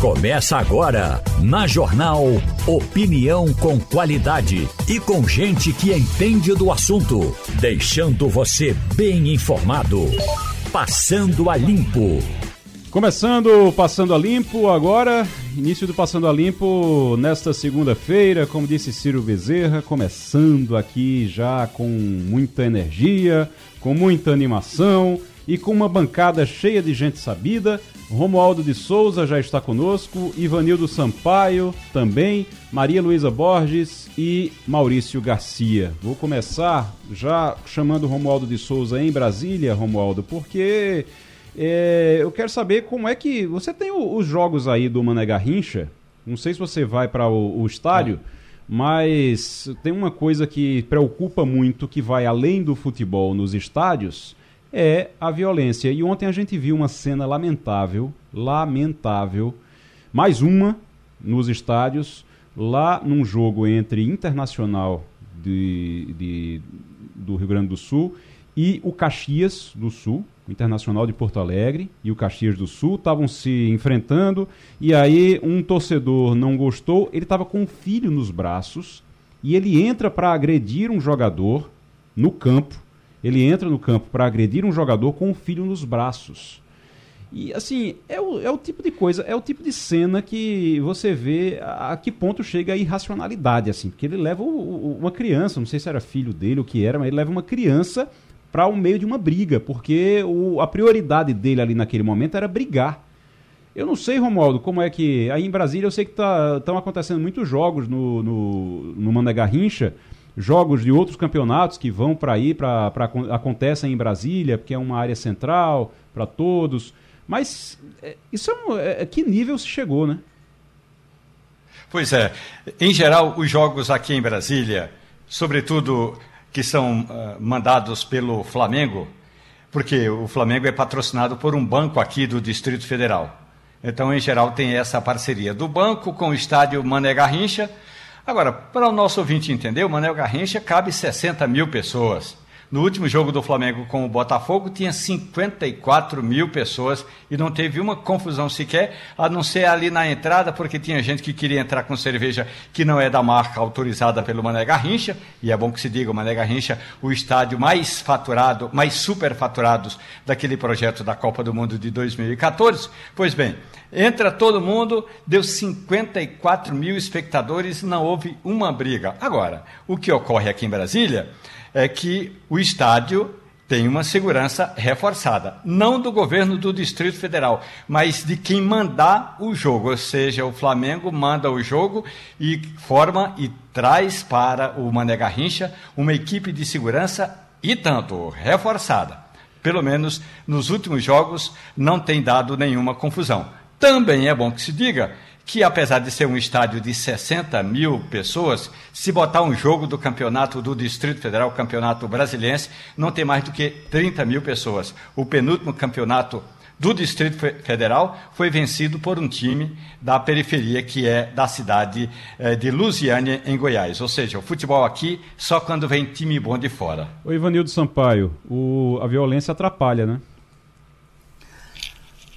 Começa agora, na Jornal Opinião com qualidade e com gente que entende do assunto, deixando você bem informado. Passando a Limpo. Começando Passando a Limpo agora, início do Passando a Limpo nesta segunda-feira, como disse Ciro Bezerra, começando aqui já com muita energia, com muita animação e com uma bancada cheia de gente sabida Romualdo de Souza já está conosco, Ivanildo Sampaio também, Maria Luísa Borges e Maurício Garcia. Vou começar já chamando Romualdo de Souza em Brasília, Romualdo, porque é, eu quero saber como é que. Você tem o, os jogos aí do Mané Garrincha, não sei se você vai para o, o, estádio. É. Mas tem uma coisa que preocupa muito que vai além do futebol nos estádios, é a violência. E ontem a gente viu uma cena lamentável, lamentável, mais uma nos estádios, lá num jogo entre Internacional de, de, do Rio Grande do Sul e o Caxias do Sul, o Internacional de Porto Alegre e o Caxias do Sul estavam se enfrentando. E aí um torcedor não gostou, ele estava com um filho nos braços e ele entra para agredir um jogador no campo ele entra no campo para agredir um jogador com o filho nos braços. E assim, é o, é o tipo de coisa, é o tipo de cena que você vê a, a que ponto chega a irracionalidade, assim, porque ele leva o, o, uma criança, não sei se era filho dele ou que era, mas ele leva uma criança para o meio de uma briga, porque o, a prioridade dele ali naquele momento era brigar. Eu não sei, Romualdo, como é que. Aí em Brasília eu sei que estão tá, acontecendo muitos jogos no, no, no Garrincha jogos de outros campeonatos que vão para aí, para acontecem em Brasília, porque é uma área central para todos. Mas é, isso é, um, é, é, que nível se chegou, né? Pois é. Em geral, os jogos aqui em Brasília, sobretudo que são uh, mandados pelo Flamengo, porque o Flamengo é patrocinado por um banco aqui do Distrito Federal. Então, em geral, tem essa parceria do banco com o estádio Mané Garrincha, Agora, para o nosso ouvinte entender, o Manel Garrincha cabe 60 mil pessoas. No último jogo do Flamengo com o Botafogo, tinha 54 mil pessoas e não teve uma confusão sequer, a não ser ali na entrada, porque tinha gente que queria entrar com cerveja que não é da marca autorizada pelo Mané Garrincha, e é bom que se diga, o Mané Garrincha, o estádio mais faturado, mais superfaturados daquele projeto da Copa do Mundo de 2014. Pois bem, entra todo mundo, deu 54 mil espectadores, não houve uma briga. Agora, o que ocorre aqui em Brasília é que o estádio tem uma segurança reforçada, não do governo do Distrito Federal, mas de quem mandar o jogo, ou seja, o Flamengo manda o jogo e forma e traz para o Mané Garrincha uma equipe de segurança e tanto reforçada. Pelo menos nos últimos jogos não tem dado nenhuma confusão. Também é bom que se diga que apesar de ser um estádio de 60 mil pessoas, se botar um jogo do campeonato do Distrito Federal, campeonato brasileiro, não tem mais do que 30 mil pessoas. O penúltimo campeonato do Distrito Federal foi vencido por um time da periferia, que é da cidade eh, de Lusiânia, em Goiás. Ou seja, o futebol aqui só quando vem time bom de fora. O Ivanildo Sampaio, o, a violência atrapalha, né?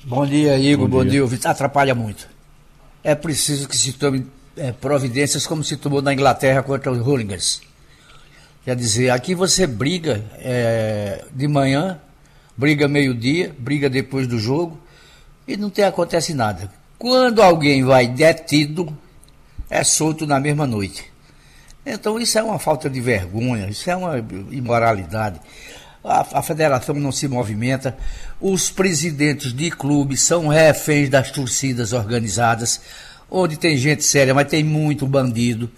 Bom dia, Igor. Bom, bom dia. dia. Atrapalha muito é preciso que se tome é, providências como se tomou na Inglaterra contra os hooligans. Quer dizer, aqui você briga é, de manhã, briga meio-dia, briga depois do jogo e não tem, acontece nada. Quando alguém vai detido, é solto na mesma noite. Então isso é uma falta de vergonha, isso é uma imoralidade. A, a, federação não se movimenta, os presidentes de clubes são reféns das torcidas organizadas, onde tem gente séria, mas tem muito bandido.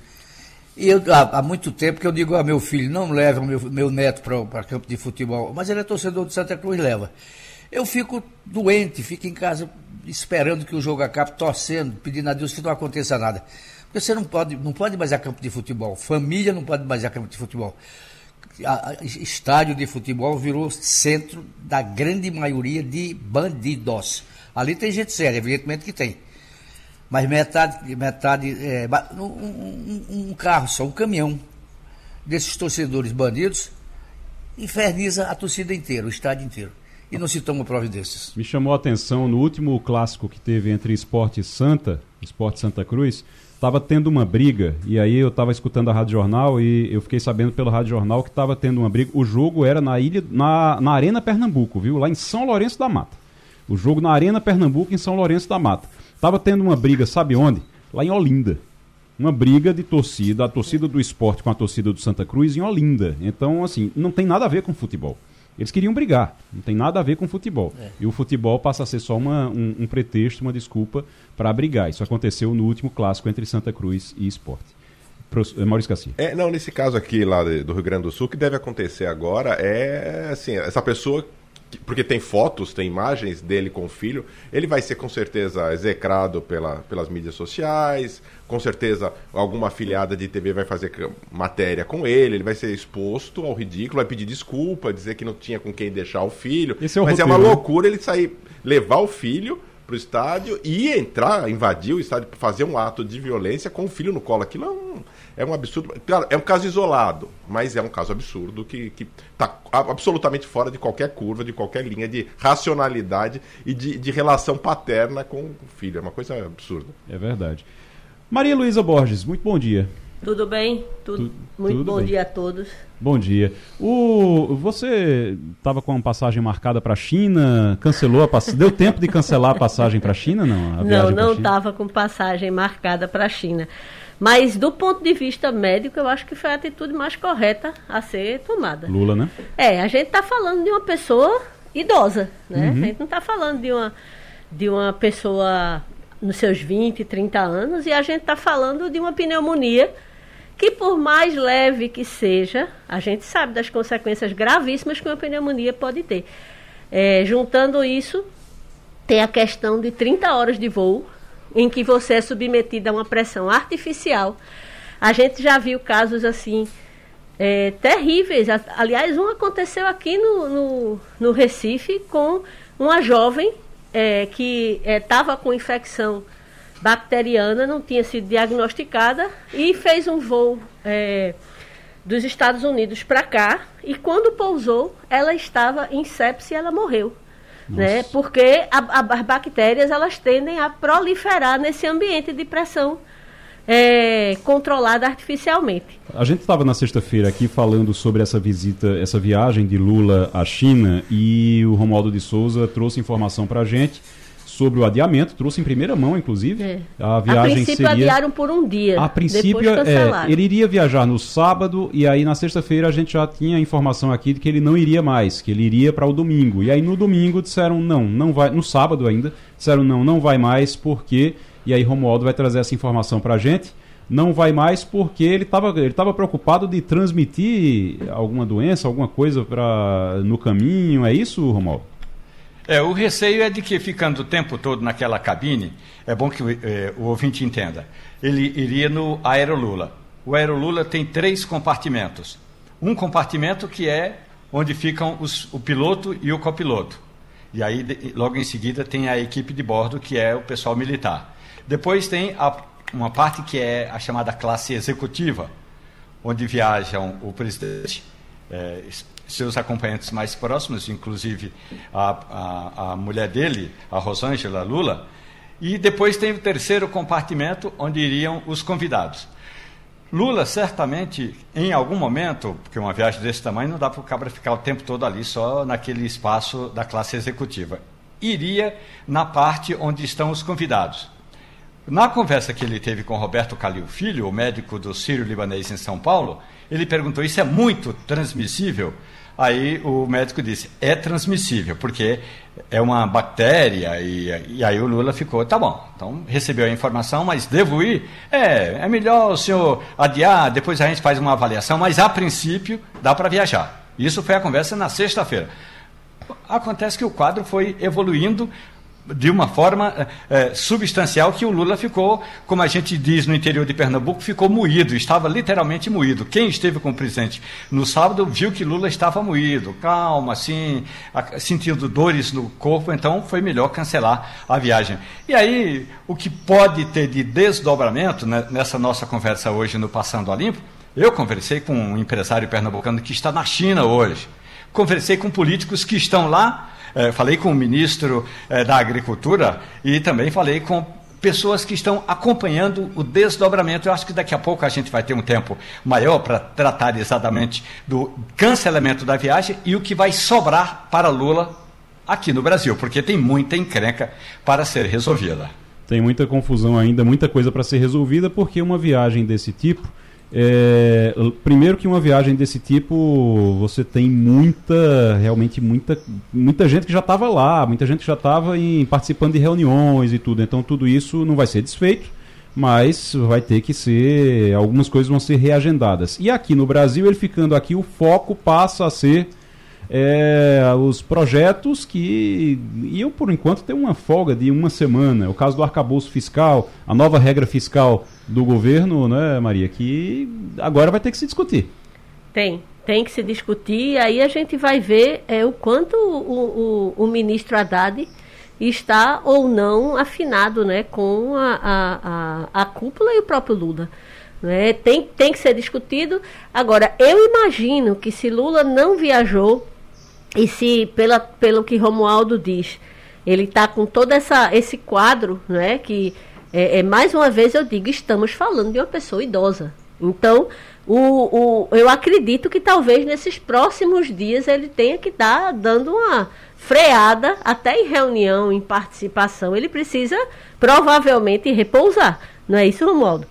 E eu, há, há muito tempo que eu digo a meu filho, não leva meu, meu neto para campo de futebol, mas ele é torcedor de Santa Cruz, leva. Eu fico doente, fico em casa esperando que o jogo acabe, torcendo, pedindo a Deus que não aconteça nada. Porque você não pode, não pode mais a campo de futebol, família não pode mais a campo de futebol estádio de futebol virou centro da grande maioria de bandidos. Ali tem gente séria, evidentemente que tem. Mas metade, metade é, um, um, carro só, um caminhão desses torcedores bandidos inferniza a torcida inteira, o estádio inteiro. e não se tomam providências. Me chamou a atenção no último clássico que teve entre Esporte Santa, Esporte Santa Cruz, estava tendo uma briga, e aí eu estava escutando a Rádio Jornal e eu fiquei sabendo pelo Rádio Jornal que estava tendo uma briga. O jogo era na ilha, na, na Arena Pernambuco, viu? Lá em São Lourenço da Mata. O jogo na Arena Pernambuco, em São Lourenço da Mata. Tava tendo uma briga, sabe onde? Lá em Olinda. Uma briga de torcida, a torcida do esporte com a torcida do Santa Cruz em Olinda. Então, assim, não tem nada a ver com futebol. Eles queriam brigar, não tem nada a ver com futebol. É. E o futebol passa a ser só uma, um, um pretexto, uma desculpa para brigar. Isso aconteceu no último clássico entre Santa Cruz e Esporte. Eh, Maurício Garcia. É, não, nesse caso aqui lá do Rio Grande do Sul, o que deve acontecer agora é assim, essa pessoa porque tem fotos, tem imagens dele com o filho, ele vai ser com certeza execrado pela, pelas mídias sociais, com certeza alguma afiliada de TV vai fazer matéria com ele, ele vai ser exposto ao ridículo, vai pedir desculpa, dizer que não tinha com quem deixar o filho. É o Mas roteiro, é uma né? loucura ele sair, levar o filho pro estádio e entrar, invadir o estádio, fazer um ato de violência com o filho no colo. Aquilo é um, é um absurdo. Claro, é um caso isolado, mas é um caso absurdo que está absolutamente fora de qualquer curva, de qualquer linha de racionalidade e de, de relação paterna com o filho. É uma coisa absurda. É verdade. Maria Luísa Borges, muito bom dia. Tudo bem? Tudo, tu, muito tudo bom bem. dia a todos. Bom dia. O, você estava com uma passagem marcada para a China? Cancelou a passagem? Deu tempo de cancelar a passagem para a China? Não, não, não estava com passagem marcada para a China. Mas do ponto de vista médico, eu acho que foi a atitude mais correta a ser tomada. Lula, né? É, a gente está falando de uma pessoa idosa, né? Uhum. A gente não está falando de uma, de uma pessoa nos seus 20, 30 anos, e a gente está falando de uma pneumonia que por mais leve que seja, a gente sabe das consequências gravíssimas que uma pneumonia pode ter. É, juntando isso, tem a questão de 30 horas de voo, em que você é submetido a uma pressão artificial. A gente já viu casos assim é, terríveis. Aliás, um aconteceu aqui no, no, no Recife com uma jovem é, que estava é, com infecção bacteriana, não tinha sido diagnosticada e fez um voo é, dos Estados Unidos para cá e quando pousou, ela estava em sepse e ela morreu. Né? Porque a, a, as bactérias elas tendem a proliferar nesse ambiente de pressão é, controlada artificialmente. A gente estava na sexta-feira aqui falando sobre essa visita, essa viagem de Lula à China e o Romualdo de Souza trouxe informação para a gente sobre o adiamento, trouxe em primeira mão, inclusive. É. A viagem a princípio seria... adiaram por um dia. A princípio, é, ele iria viajar no sábado e aí na sexta-feira a gente já tinha a informação aqui de que ele não iria mais, que ele iria para o domingo. E aí no domingo disseram não, não vai, no sábado ainda, disseram não, não vai mais porque e aí Romualdo vai trazer essa informação para a gente. Não vai mais porque ele estava ele tava preocupado de transmitir alguma doença, alguma coisa pra, no caminho. É isso, Romualdo? É, o receio é de que, ficando o tempo todo naquela cabine, é bom que é, o ouvinte entenda, ele iria no Aerolula. O Aerolula tem três compartimentos. Um compartimento que é onde ficam os, o piloto e o copiloto. E aí, de, logo em seguida, tem a equipe de bordo, que é o pessoal militar. Depois tem a, uma parte que é a chamada classe executiva, onde viajam o presidente, é, seus acompanhantes mais próximos, inclusive a, a, a mulher dele, a Rosângela Lula, e depois tem o terceiro compartimento, onde iriam os convidados. Lula, certamente, em algum momento, porque uma viagem desse tamanho não dá para o cabra ficar o tempo todo ali, só naquele espaço da classe executiva, iria na parte onde estão os convidados. Na conversa que ele teve com Roberto Calil Filho, o médico do Sírio Libanês em São Paulo, ele perguntou: Isso é muito transmissível? Aí o médico disse: É transmissível, porque é uma bactéria. E, e aí o Lula ficou: Tá bom, então recebeu a informação, mas devo ir? É, é melhor o senhor adiar, depois a gente faz uma avaliação, mas a princípio dá para viajar. Isso foi a conversa na sexta-feira. Acontece que o quadro foi evoluindo de uma forma é, substancial que o Lula ficou, como a gente diz no interior de Pernambuco, ficou moído, estava literalmente moído. Quem esteve com o presidente no sábado viu que Lula estava moído, calma, assim, sentindo dores no corpo, então foi melhor cancelar a viagem. E aí, o que pode ter de desdobramento né, nessa nossa conversa hoje no Passando a Limpo, eu conversei com um empresário pernambucano que está na China hoje, conversei com políticos que estão lá eh, falei com o ministro eh, da Agricultura e também falei com pessoas que estão acompanhando o desdobramento. Eu acho que daqui a pouco a gente vai ter um tempo maior para tratar exatamente do cancelamento da viagem e o que vai sobrar para Lula aqui no Brasil, porque tem muita encrenca para ser resolvida. Tem muita confusão ainda, muita coisa para ser resolvida, porque uma viagem desse tipo. É, primeiro que uma viagem desse tipo você tem muita realmente muita muita gente que já estava lá muita gente que já estava participando de reuniões e tudo. Então tudo isso não vai ser desfeito mas vai ter que ser algumas coisas vão ser reagendadas. E aqui no Brasil ele ficando aqui o foco passa a ser é, os projetos que iam, por enquanto, ter uma folga de uma semana. O caso do arcabouço fiscal, a nova regra fiscal do governo, né, Maria, que agora vai ter que se discutir. Tem, tem que se discutir, aí a gente vai ver é, o quanto o, o, o ministro Haddad está ou não afinado né, com a, a, a, a cúpula e o próprio Lula. Né? Tem, tem que ser discutido. Agora, eu imagino que se Lula não viajou e se, pela, pelo que Romualdo diz, ele está com todo essa, esse quadro, né, que é, é, mais uma vez eu digo, estamos falando de uma pessoa idosa. Então, o, o, eu acredito que talvez nesses próximos dias ele tenha que estar tá dando uma freada, até em reunião, em participação. Ele precisa provavelmente repousar. Não é isso, Romualdo?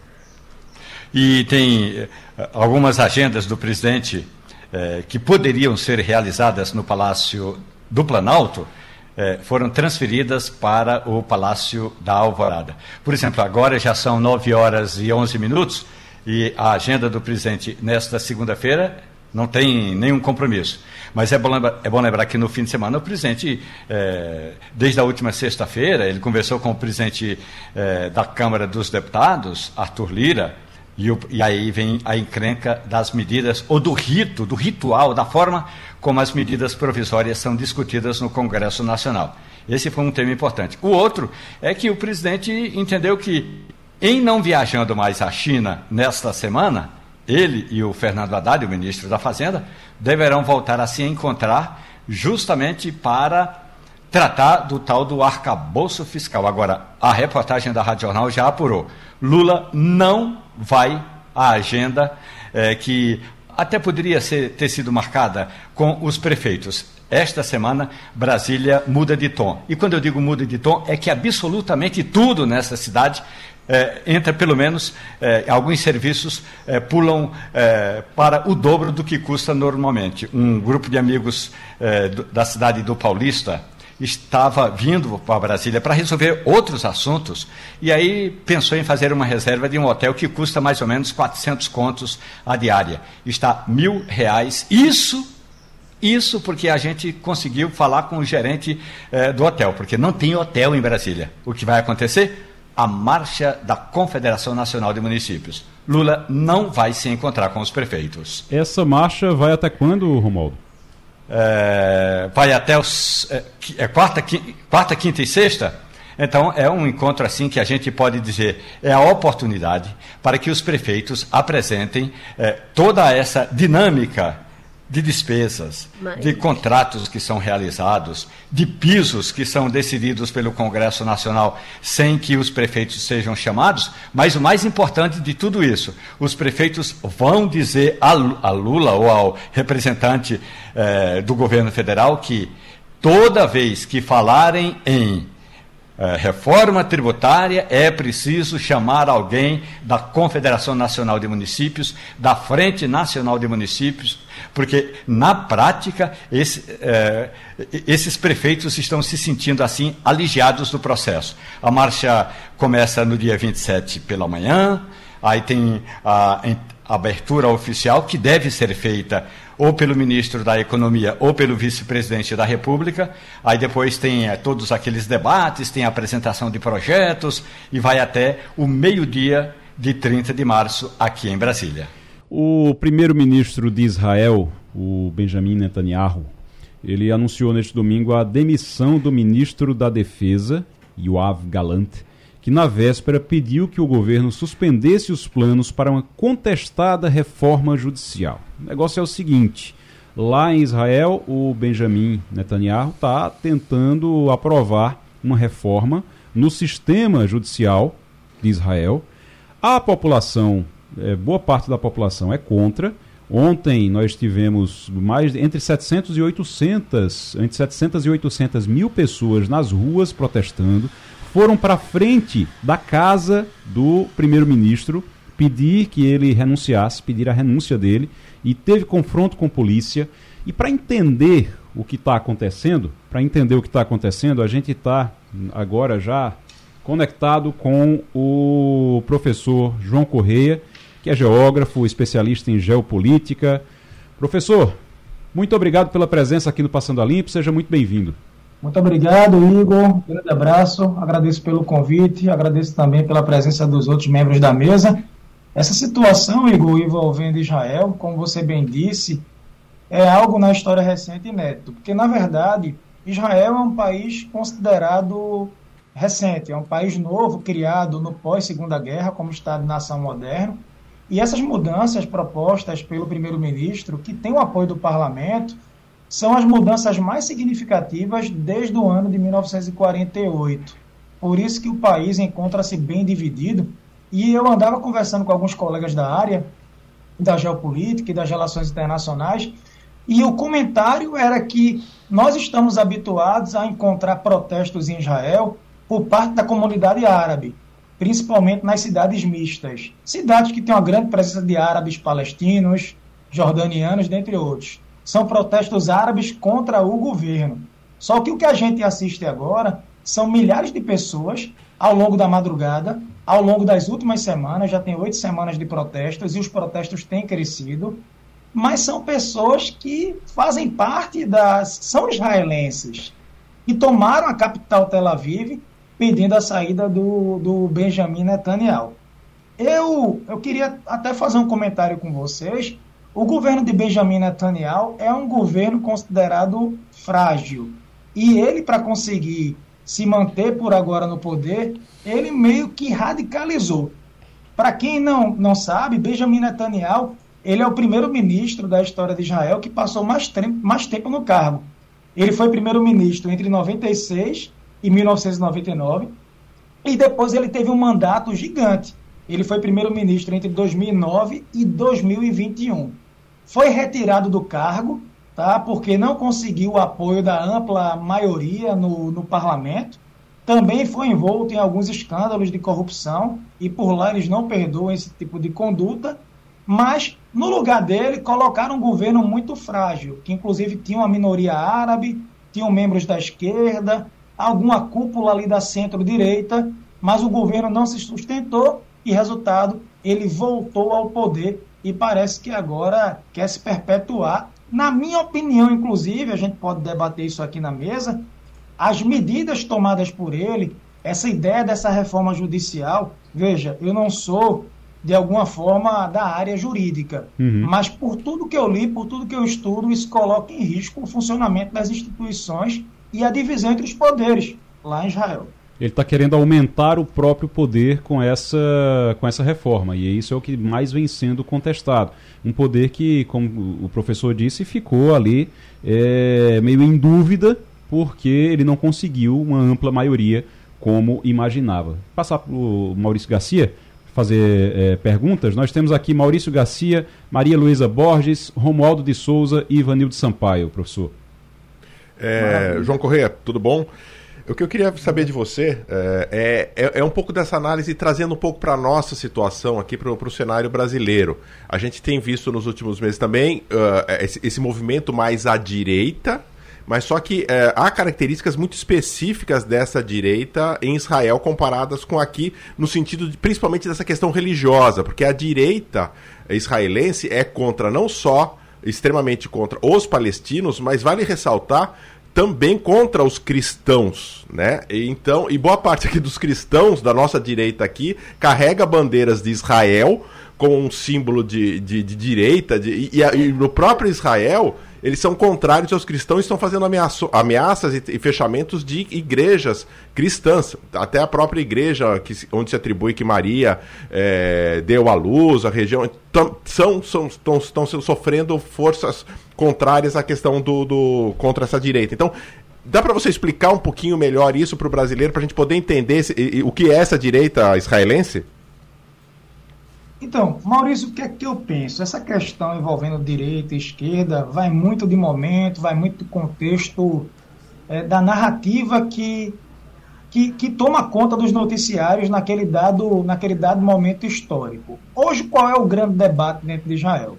E tem eh, algumas agendas do presidente eh, que poderiam ser realizadas no Palácio do Planalto eh, foram transferidas para o Palácio da Alvorada. Por exemplo, agora já são 9 horas e 11 minutos e a agenda do presidente nesta segunda-feira não tem nenhum compromisso. Mas é bom, lembrar, é bom lembrar que no fim de semana o presidente, eh, desde a última sexta-feira, ele conversou com o presidente eh, da Câmara dos Deputados, Arthur Lira, e, o, e, aí vem a encrenca das medidas, ou do rito, do ritual, da forma como as medidas provisórias são discutidas no Congresso Nacional. Esse foi um tema importante. O outro é que o presidente entendeu que, em não viajando mais à China nesta semana, ele e o Fernando Haddad, o ministro da Fazenda, deverão voltar a se encontrar justamente para tratar do tal do arcabouço fiscal. Agora, a reportagem da Rádio Jornal já apurou. Lula não vai à agenda é, que até poderia ser, ter sido marcada com os prefeitos. Esta semana, Brasília muda de tom. E quando eu digo muda de tom, é que absolutamente tudo nessa cidade é, entra pelo menos é, alguns serviços é, pulam para o dobro do que custa normalmente. Um grupo de amigos do, da cidade do Paulista estava vindo para Brasília para resolver outros assuntos e aí pensou em fazer uma reserva de um hotel que custa mais ou menos 400 contos a diária. Está mil reais. Isso, isso porque a gente conseguiu falar com o gerente eh, do hotel, porque não tem hotel em Brasília. O que vai acontecer? A marcha da Confederação Nacional de Municípios. Lula não vai se encontrar com os prefeitos. Essa marcha vai até quando, Romualdo? É, vai até os, é, é, quarta, quarta, quinta e sexta. Então, é um encontro assim que a gente pode dizer é a oportunidade para que os prefeitos apresentem é, toda essa dinâmica de despesas, Mas... de contratos que são realizados, de pisos que são decididos pelo Congresso Nacional sem que os prefeitos sejam chamados. Mas o mais importante de tudo isso, os prefeitos vão dizer a Lula ou ao representante eh, do governo federal que toda vez que falarem em é, reforma tributária, é preciso chamar alguém da Confederação Nacional de Municípios, da Frente Nacional de Municípios, porque, na prática, esse, é, esses prefeitos estão se sentindo assim aliviados do processo. A marcha começa no dia 27 pela manhã, aí tem a, a abertura oficial que deve ser feita ou pelo ministro da Economia ou pelo vice-presidente da República. Aí depois tem é, todos aqueles debates, tem a apresentação de projetos e vai até o meio-dia de 30 de março aqui em Brasília. O primeiro-ministro de Israel, o Benjamin Netanyahu, ele anunciou neste domingo a demissão do ministro da Defesa, Yoav Galant, que na véspera pediu que o governo suspendesse os planos para uma contestada reforma judicial. O negócio é o seguinte: Lá em Israel, o Benjamin Netanyahu está tentando aprovar uma reforma no sistema judicial de Israel. A população, é, boa parte da população é contra. Ontem nós tivemos mais entre 700 e 800, entre 700 e 800 mil pessoas nas ruas protestando. Foram para frente da casa do primeiro-ministro pedir que ele renunciasse, pedir a renúncia dele e teve confronto com polícia. E para entender o que está acontecendo, para entender o que está acontecendo, a gente está agora já conectado com o professor João Correia, que é geógrafo, especialista em geopolítica. Professor, muito obrigado pela presença aqui no Passando a Limpo, seja muito bem-vindo. Muito obrigado, Igor. grande abraço. Agradeço pelo convite, agradeço também pela presença dos outros membros da mesa. Essa situação, Igor, envolvendo Israel, como você bem disse, é algo na história recente inédito, porque, na verdade, Israel é um país considerado recente, é um país novo, criado no pós-Segunda Guerra como Estado-nação moderno, e essas mudanças propostas pelo primeiro-ministro, que tem o apoio do parlamento, são as mudanças mais significativas desde o ano de 1948. Por isso que o país encontra-se bem dividido e eu andava conversando com alguns colegas da área da geopolítica e das relações internacionais, e o comentário era que nós estamos habituados a encontrar protestos em Israel por parte da comunidade árabe, principalmente nas cidades mistas. Cidades que têm uma grande presença de árabes palestinos, jordanianos, dentre outros. São protestos árabes contra o governo. Só que o que a gente assiste agora são milhares de pessoas ao longo da madrugada ao longo das últimas semanas, já tem oito semanas de protestos e os protestos têm crescido, mas são pessoas que fazem parte das. são israelenses, e tomaram a capital Tel Aviv pedindo a saída do, do Benjamin Netanyahu. Eu, eu queria até fazer um comentário com vocês. O governo de Benjamin Netanyahu é um governo considerado frágil. E ele, para conseguir se manter por agora no poder, ele meio que radicalizou. Para quem não, não sabe, Benjamin Netanyahu ele é o primeiro-ministro da história de Israel que passou mais, mais tempo no cargo. Ele foi primeiro-ministro entre 96 e 1999 e depois ele teve um mandato gigante. Ele foi primeiro-ministro entre 2009 e 2021. Foi retirado do cargo tá? porque não conseguiu o apoio da ampla maioria no, no parlamento. Também foi envolto em alguns escândalos de corrupção e por lá eles não perdoam esse tipo de conduta. Mas, no lugar dele, colocaram um governo muito frágil, que inclusive tinha uma minoria árabe, tinham membros da esquerda, alguma cúpula ali da centro-direita, mas o governo não se sustentou e, resultado, ele voltou ao poder e parece que agora quer se perpetuar na minha opinião, inclusive, a gente pode debater isso aqui na mesa, as medidas tomadas por ele, essa ideia dessa reforma judicial, veja, eu não sou de alguma forma da área jurídica, uhum. mas por tudo que eu li, por tudo que eu estudo, isso coloca em risco o funcionamento das instituições e a divisão entre os poderes lá em Israel. Ele está querendo aumentar o próprio poder com essa, com essa reforma, e isso é o que mais vem sendo contestado. Um poder que, como o professor disse, ficou ali é, meio em dúvida, porque ele não conseguiu uma ampla maioria como imaginava. Passar para o Maurício Garcia fazer é, perguntas. Nós temos aqui Maurício Garcia, Maria Luísa Borges, Romualdo de Souza e Ivanildo Sampaio, professor. É, João Correia, tudo bom? O que eu queria saber de você é, é, é um pouco dessa análise trazendo um pouco para a nossa situação aqui para o cenário brasileiro. A gente tem visto nos últimos meses também uh, esse, esse, movimento mais à direita, mas só que uh, há características muito específicas dessa direita em Israel comparadas com aqui, no sentido de, principalmente dessa questão religiosa, porque a direita israelense é contra não só extremamente contra os palestinos, mas vale ressaltar também contra os cristãos, né? E então, e boa parte aqui dos cristãos da nossa direita aqui carrega bandeiras de Israel como um símbolo de, de, de direita, de, e, e, no próprio Israel, eles são contrários aos cristãos e estão fazendo ameaças e, e, fechamentos de igrejas cristãs. Até a própria igreja que, onde se atribui que Maria é, deu à luz, a região, são, são, estão, estão sofrendo forças contrárias à questão do, do contra essa direita. Então, Dá para você explicar um pouquinho melhor isso para o brasileiro, para a gente poder entender esse, o que é essa direita israelense? Então, Maurício, o que é que eu penso? Essa questão envolvendo direita e esquerda vai muito de momento, vai muito do contexto é, da narrativa que, que, que, toma conta dos noticiários naquele dado, naquele dado momento histórico. Hoje, qual é o grande debate dentro de Israel?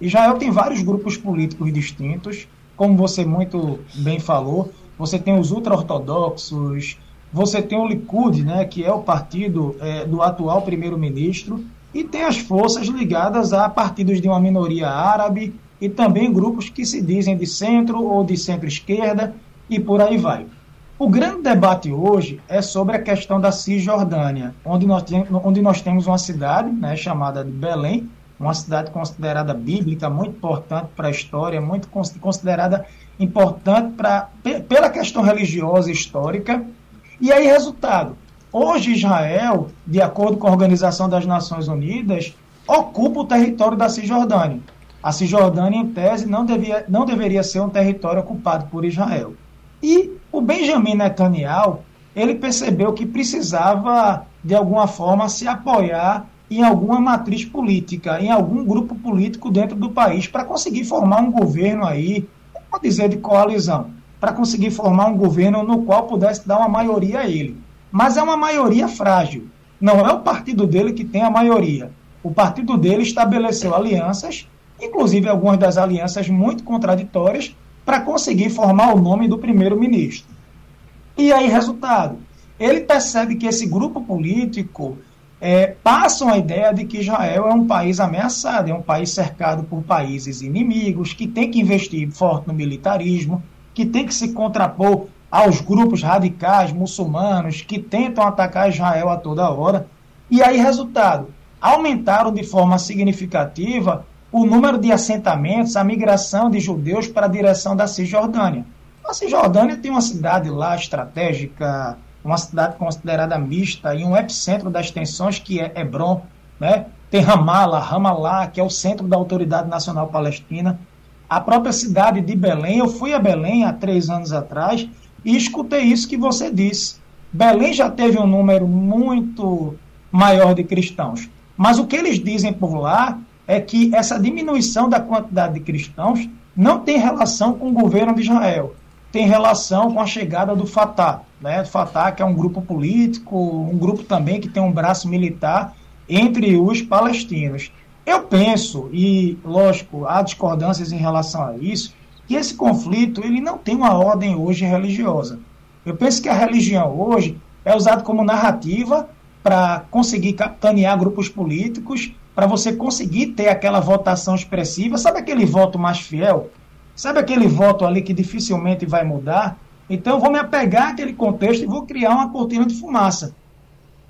Israel tem vários grupos políticos distintos, como você muito bem falou, você tem os ultra-ortodoxos, você tem o Likud, né, que é o partido é, do atual primeiro-ministro, e tem as forças ligadas a partidos de uma minoria árabe e também grupos que se dizem de centro ou de centro-esquerda e por aí vai. O grande debate hoje é sobre a questão da Cisjordânia, onde nós, onde nós temos uma cidade né, chamada de Belém, uma cidade considerada bíblica, muito importante para a história, muito considerada importante pra, pela questão religiosa e histórica. E aí, resultado, Hoje, Israel, de acordo com a Organização das Nações Unidas, ocupa o território da Cisjordânia. A Cisjordânia, em tese, não, devia, não deveria ser um território ocupado por Israel. E o Benjamin Netanyahu, ele percebeu que precisava, de alguma forma, se apoiar em alguma matriz política, em algum grupo político dentro do país, para conseguir formar um governo aí, vou dizer de coalizão, para conseguir formar um governo no qual pudesse dar uma maioria a ele mas é uma maioria frágil. Não é o partido dele que tem a maioria. O partido dele estabeleceu alianças, inclusive algumas das alianças muito contraditórias, para conseguir formar o nome do primeiro-ministro. E aí, resultado? Ele percebe que esse grupo político é, passam a ideia de que Israel é um país ameaçado, é um país cercado por países inimigos, que tem que investir forte no militarismo, que tem que se contrapor aos grupos radicais muçulmanos que tentam atacar Israel a toda hora. E aí, resultado, aumentaram de forma significativa o número de assentamentos, a migração de judeus para a direção da Cisjordânia. A Cisjordânia tem uma cidade lá estratégica, uma cidade considerada mista e um epicentro das tensões que é Hebron, né? Tem Ramallah, Ramallah, que é o centro da Autoridade Nacional Palestina. A própria cidade de Belém, eu fui a Belém há três anos atrás e escutei isso que você disse. Belém já teve um número muito maior de cristãos. Mas o que eles dizem por lá é que essa diminuição da quantidade de cristãos não tem relação com o governo de Israel. Tem relação com a chegada do Fatah. Né? O Fatah, que é um grupo político, um grupo também que tem um braço militar entre os palestinos. Eu penso, e lógico, há discordâncias em relação a isso, que esse conflito ele não tem uma ordem hoje religiosa. Eu penso que a religião hoje é usada como narrativa para conseguir capitanear grupos políticos, para você conseguir ter aquela votação expressiva. Sabe aquele voto mais fiel? Sabe aquele voto ali que dificilmente vai mudar? Então vou me apegar àquele contexto e vou criar uma cortina de fumaça.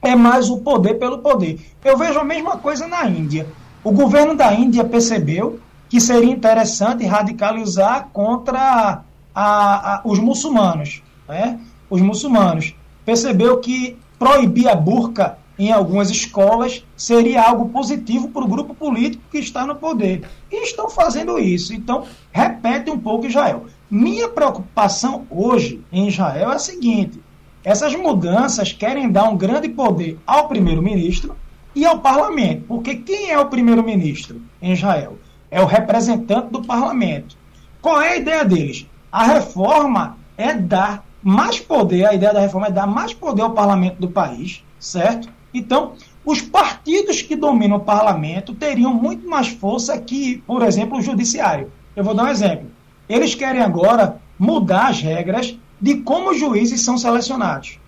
É mais o poder pelo poder. Eu vejo a mesma coisa na Índia. O governo da Índia percebeu que seria interessante radicalizar contra a, a, os muçulmanos. Né? Os muçulmanos. Percebeu que proibir a burca em algumas escolas seria algo positivo para o grupo político que está no poder. E estão fazendo isso. Então, repete um pouco Israel. Minha preocupação hoje em Israel é a seguinte: essas mudanças querem dar um grande poder ao primeiro-ministro e ao parlamento. Porque quem é o primeiro-ministro em Israel? É o representante do parlamento. Qual é a ideia deles? A reforma é dar mais poder, a ideia da reforma é dar mais poder ao parlamento do país, certo? Então, os partidos que dominam o parlamento teriam muito mais força que, por exemplo, o judiciário. Eu vou dar um exemplo. Eles querem agora mudar as regras de como os juízes são selecionados.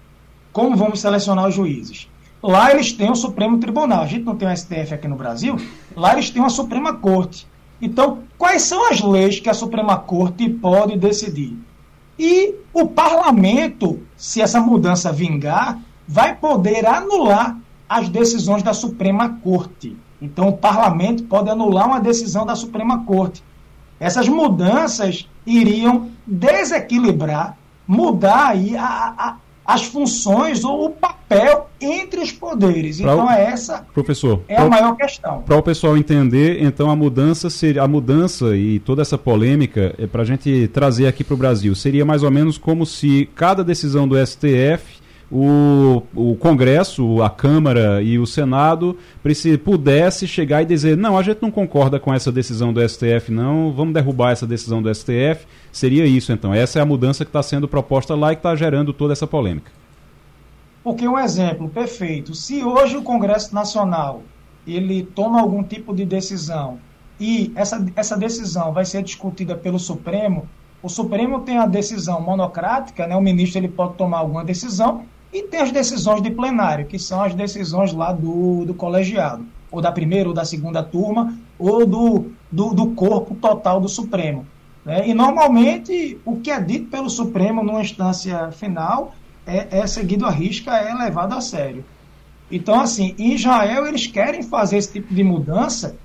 Como vamos selecionar os juízes? Lá eles têm o Supremo Tribunal. A gente não tem o STF aqui no Brasil. Lá eles têm uma Suprema Corte. Então, quais são as leis que a Suprema Corte pode decidir? E o parlamento, se essa mudança vingar, vai poder anular as decisões da Suprema Corte. Então, o parlamento pode anular uma decisão da Suprema Corte. Essas mudanças iriam desequilibrar, mudar aí a, a, as funções ou o papel entre os poderes. Pra então, o... é essa professor, é a maior questão. Para o pessoal entender, então a mudança seria a mudança e toda essa polêmica é para a gente trazer aqui para o Brasil seria mais ou menos como se cada decisão do STF o, o Congresso, a Câmara e o Senado pudesse chegar e dizer não, a gente não concorda com essa decisão do STF, não, vamos derrubar essa decisão do STF. Seria isso, então. Essa é a mudança que está sendo proposta lá e que está gerando toda essa polêmica. Porque um exemplo perfeito, se hoje o Congresso Nacional ele toma algum tipo de decisão e essa, essa decisão vai ser discutida pelo Supremo, o Supremo tem a decisão monocrática, né? o ministro ele pode tomar alguma decisão e tem as decisões de plenário, que são as decisões lá do, do colegiado, ou da primeira ou da segunda turma, ou do, do, do corpo total do Supremo. Né? E normalmente o que é dito pelo Supremo numa instância final é, é seguido à risca, é levado a sério. Então, assim, em Israel eles querem fazer esse tipo de mudança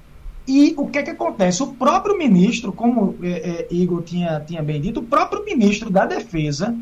e o que é que acontece? O próprio ministro, como é, é, Igor tinha, tinha bem dito, o próprio ministro da Defesa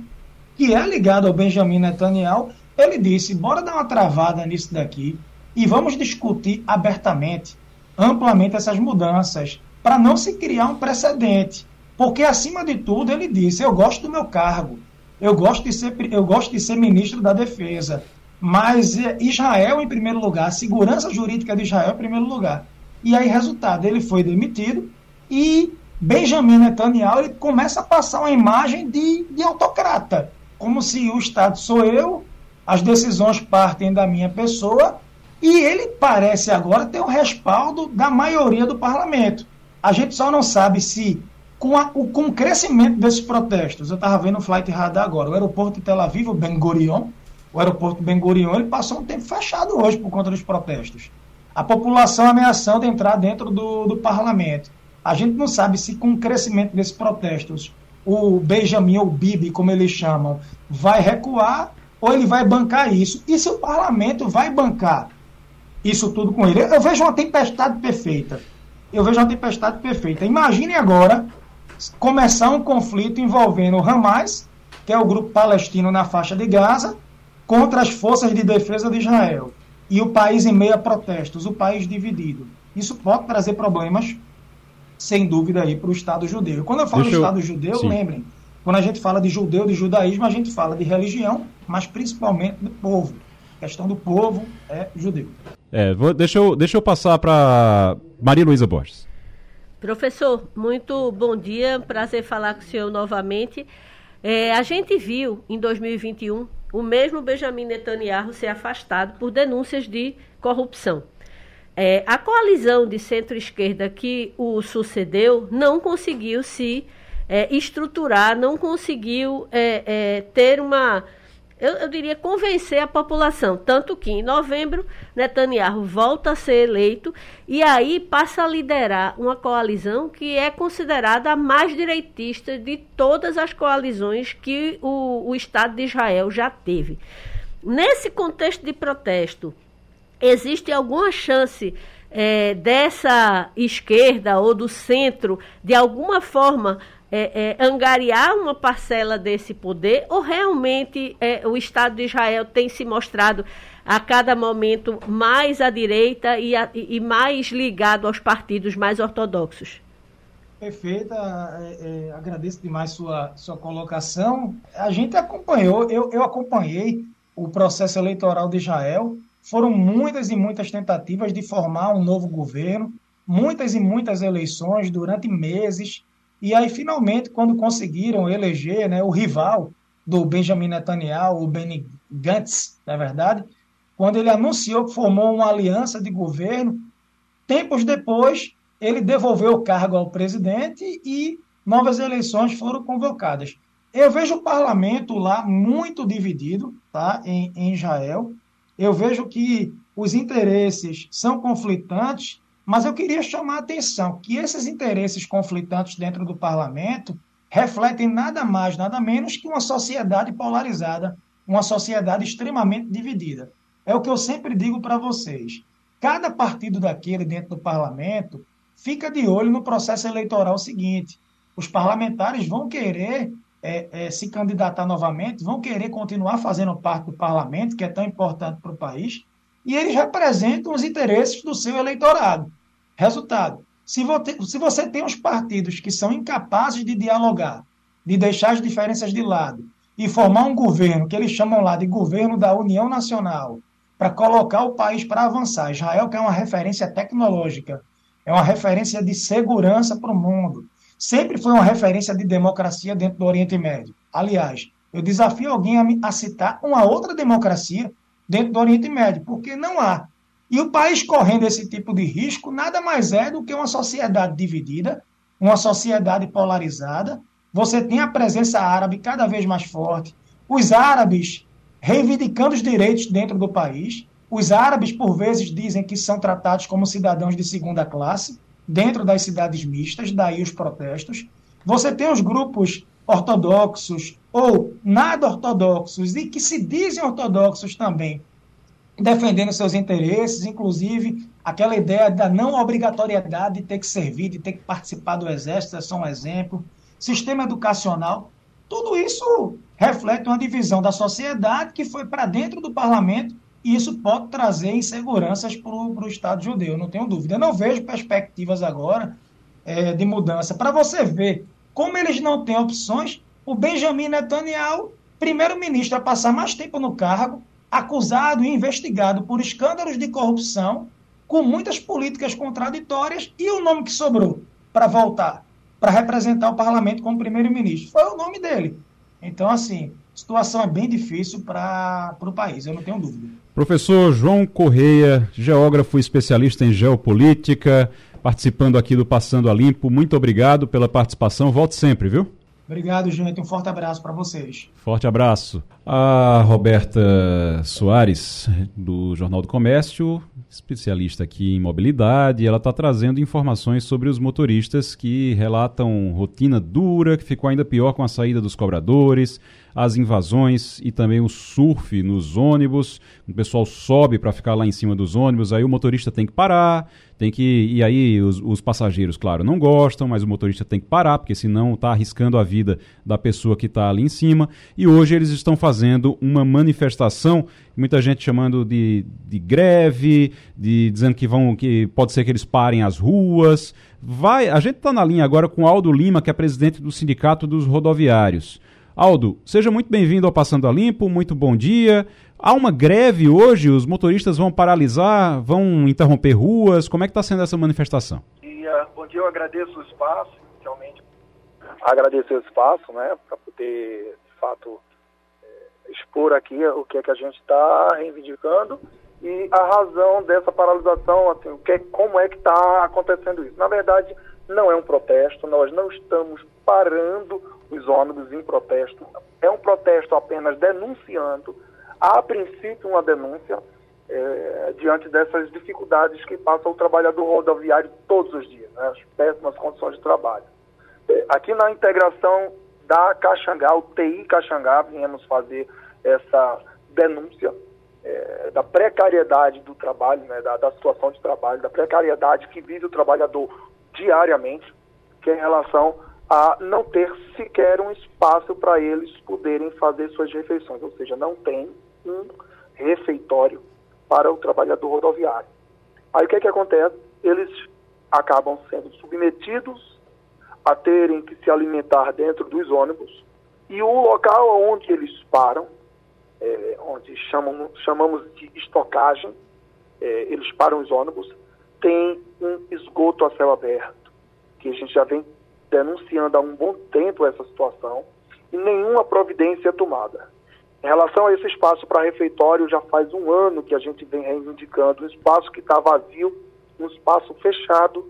que é ligado ao Benjamin Netanyahu, ele disse: bora dar uma travada nisso daqui e vamos discutir abertamente, amplamente essas mudanças, para não se criar um precedente. Porque, acima de tudo, ele disse: eu gosto do meu cargo, eu gosto de ser, eu gosto de ser ministro da Defesa, mas eh, Israel em primeiro lugar, a segurança jurídica de Israel em primeiro lugar. E aí, resultado, ele foi demitido e Benjamin Netanyahu ele começa a passar uma imagem de, de autocrata como se o Estado sou eu, as decisões partem da minha pessoa, e ele parece agora ter o respaldo da maioria do parlamento. A gente só não sabe se, com, a, com o crescimento desses protestos, eu estava vendo o Flight Radar agora, o aeroporto de Tel Aviv, o Ben Gurion, o aeroporto Ben Gurion, ele passou um tempo fechado hoje por conta dos protestos. A população ameaçando entrar dentro do, do parlamento. A gente não sabe se, com o crescimento desses protestos, o Benjamin ou Bibi, como eles chamam, vai recuar ou ele vai bancar isso? E se o parlamento vai bancar isso tudo com ele? Eu vejo uma tempestade perfeita. Eu vejo uma tempestade perfeita. Imagine agora começar um conflito envolvendo o Hamas, que é o grupo palestino na faixa de Gaza, contra as forças de defesa de Israel. E o país em meio a protestos, o país dividido. Isso pode trazer problemas sem dúvida, aí para o Estado judeu. Quando eu falo Deixa Estado eu... judeu, Sim. lembrem, quando a gente fala de judeu, de judaísmo, a gente fala de religião, mas principalmente do povo. A questão do povo é judeu. É, vou, deixa, eu, deixa eu passar para Maria Luísa Borges. Professor, muito bom dia, prazer falar com o senhor novamente. É, a gente viu em 2021 o mesmo Benjamin Netanyahu ser afastado por denúncias de corrupção. É, a coalizão de centro-esquerda que o sucedeu não conseguiu se é, estruturar, não conseguiu é, é, ter uma, eu, eu, diria, convencer a população. Tanto que em novembro Netanyahu volta a ser eleito e aí passa a liderar uma coalizão que é considerada a mais direitista de todas as coalizões que o, o Estado de Israel já teve. Nesse contexto de protesto, existe alguma chance é, dessa esquerda ou do centro, de alguma forma, é, é, angariar uma parcela desse poder, ou realmente é, o Estado de Israel tem se mostrado a cada momento mais à direita e, a, e mais ligado aos partidos mais ortodoxos? Perfeita, é, é, agradeço demais sua, sua colocação. A gente acompanhou, eu, eu acompanhei o processo eleitoral de Israel foram muitas e muitas tentativas de formar um novo governo, muitas e muitas eleições durante meses. E aí, finalmente, quando conseguiram eleger né, o rival do Benjamin Netanyahu, o Benny Gantz, na é verdade, quando ele anunciou que formou uma aliança de governo, tempos depois ele devolveu o cargo ao presidente e novas eleições foram convocadas. Eu vejo o parlamento lá muito dividido tá, em, em Israel eu vejo que os interesses são conflitantes, mas eu queria chamar a atenção que esses interesses conflitantes dentro do parlamento refletem nada mais, nada menos que uma sociedade polarizada, uma sociedade extremamente dividida. É o que eu sempre digo para vocês. cada partido daquele dentro do parlamento fica de olho no processo eleitoral seguinte. Os parlamentares vão querer é, é, se candidatar novamente, vão querer continuar fazendo parte do parlamento, que é tão importante para o país, e eles representam os interesses do seu eleitorado. Resultado: se se você tem os partidos que são incapazes de dialogar, de deixar as diferenças de lado e formar um governo que eles chamam lá de governo da União Nacional, para colocar o país para avançar. Israel, que é uma referência tecnológica, é uma referência de segurança para o mundo, sempre foi uma referência de democracia dentro do Oriente Médio. Aliás, eu desafio alguém a, a citar uma outra democracia dentro do Oriente Médio, porque não há. E o país correndo esse tipo de risco nada mais é do que uma sociedade dividida, uma sociedade polarizada. Você tem a presença árabe cada vez mais forte, os árabes reivindicando os direitos dentro do país. Os árabes, por vezes, dizem que são tratados como cidadãos de segunda classe dentro das cidades mistas, daí os protestos. Você tem os grupos ortodoxos ou nada ortodoxos e que se dizem ortodoxos também, defendendo seus interesses, inclusive aquela ideia da não obrigatoriedade de ter que servir, de ter que participar do exército, é só um exemplo. Sistema educacional, tudo isso reflete uma divisão da sociedade que foi para dentro do parlamento e isso pode trazer inseguranças para o Estado judeu, não tenho dúvida. Eu não vejo perspectivas agora é, de mudança. Para você ver como eles não têm opções, o Benjamin Netanyahu, primeiro-ministro a passar mais tempo no cargo, acusado e investigado por escândalos de corrupção, com muitas políticas contraditórias, e o nome que sobrou para voltar, para representar o parlamento como primeiro-ministro, foi o nome dele. Então, assim, a situação é bem difícil para o país, eu não tenho dúvida. Professor João Correia, geógrafo especialista em geopolítica, participando aqui do Passando a Limpo. Muito obrigado pela participação. Volte sempre, viu? Obrigado, gente. Um forte abraço para vocês. Forte abraço. A Roberta Soares, do Jornal do Comércio, especialista aqui em mobilidade, ela está trazendo informações sobre os motoristas que relatam rotina dura, que ficou ainda pior com a saída dos cobradores, as invasões e também o surf nos ônibus. O pessoal sobe para ficar lá em cima dos ônibus, aí o motorista tem que parar, tem que. E aí os, os, passageiros, claro, não gostam, mas o motorista tem que parar, porque senão está arriscando a vida da pessoa que está ali em cima. E hoje eles estão fazendo uma manifestação, muita gente chamando de, de greve, de dizendo que vão. que pode ser que eles parem as ruas. Vai, a gente está na linha agora com Aldo Lima, que é presidente do Sindicato dos Rodoviários. Aldo, seja muito bem-vindo ao Passando a Limpo, muito bom dia. Há uma greve hoje, os motoristas vão paralisar, vão interromper ruas, como é que está sendo essa manifestação? Bom dia, eu agradeço o espaço, inicialmente agradecer o espaço, né, para poder, de fato, é, expor aqui o que é que a gente está reivindicando e a razão dessa paralisação, assim, o que, como é que está acontecendo isso. Na verdade, não é um protesto, nós não estamos parando os ônibus em protesto. É um protesto apenas denunciando, a princípio, uma denúncia é, diante dessas dificuldades que passa o trabalhador rodoviário todos os dias, né, as péssimas condições de trabalho. É, aqui na integração da Caxangá, o TI Caxangá, viemos fazer essa denúncia é, da precariedade do trabalho, né, da, da situação de trabalho, da precariedade que vive o trabalhador diariamente, que é em relação a não ter sequer um espaço para eles poderem fazer suas refeições, ou seja, não tem um refeitório para o trabalhador rodoviário. Aí o que, é que acontece? Eles acabam sendo submetidos a terem que se alimentar dentro dos ônibus e o local onde eles param, é, onde chamam, chamamos de estocagem, é, eles param os ônibus, tem um esgoto a céu aberto, que a gente já vem denunciando há um bom tempo essa situação e nenhuma providência é tomada. Em relação a esse espaço para refeitório, já faz um ano que a gente vem reivindicando um espaço que está vazio, um espaço fechado,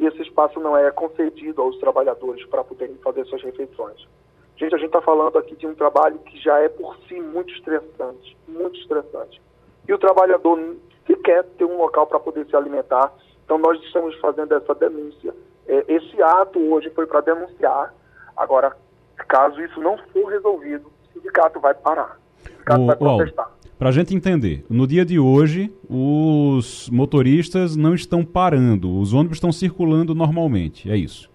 e esse espaço não é concedido aos trabalhadores para poderem fazer suas refeições. Gente, a gente está falando aqui de um trabalho que já é por si muito estressante, muito estressante. E o trabalhador sequer ter um local para poder se alimentar. Então nós estamos fazendo essa denúncia é, esse ato hoje foi para denunciar. Agora, caso isso não for resolvido, o sindicato vai parar. O sindicato o, vai protestar. Para a gente entender, no dia de hoje, os motoristas não estão parando, os ônibus estão circulando normalmente, é isso?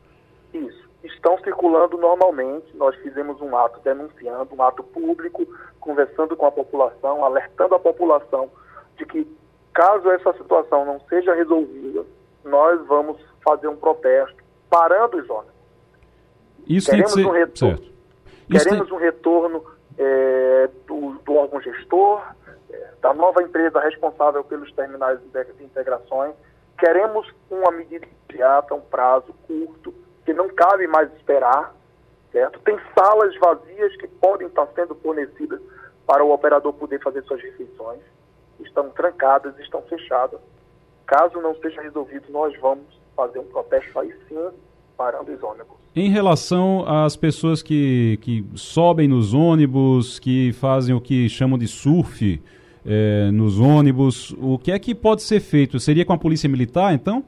Isso, estão circulando normalmente. Nós fizemos um ato denunciando, um ato público, conversando com a população, alertando a população de que, caso essa situação não seja resolvida, nós vamos fazer um protesto parando os ônibus. Isso queremos ser... um retorno, certo. queremos tem... um retorno é, do, do, órgão gestor, é, da nova empresa responsável pelos terminais de integrações. Queremos uma medida imediata, um prazo curto, que não cabe mais esperar. Certo? Tem salas vazias que podem estar sendo fornecidas para o operador poder fazer suas refeições. Estão trancadas, estão fechadas. Caso não seja resolvido, nós vamos fazer um protesto aí sim, parando os ônibus. Em relação às pessoas que, que sobem nos ônibus, que fazem o que chamam de surf é, nos ônibus, o que é que pode ser feito? Seria com a polícia militar, então?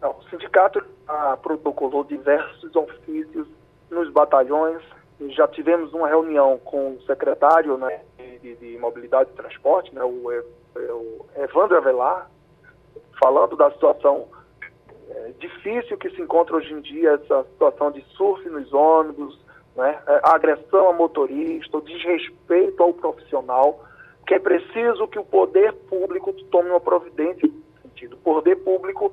Não, o sindicato ah, protocolou diversos ofícios nos batalhões. Já tivemos uma reunião com o secretário né, de, de Mobilidade e Transporte, né, o, o Evandro Avelar, falando da situação é, difícil que se encontra hoje em dia, essa situação de surf nos ônibus, né, é, a agressão a motorista, o desrespeito ao profissional, que é preciso que o poder público tome uma providência nesse sentido. O poder público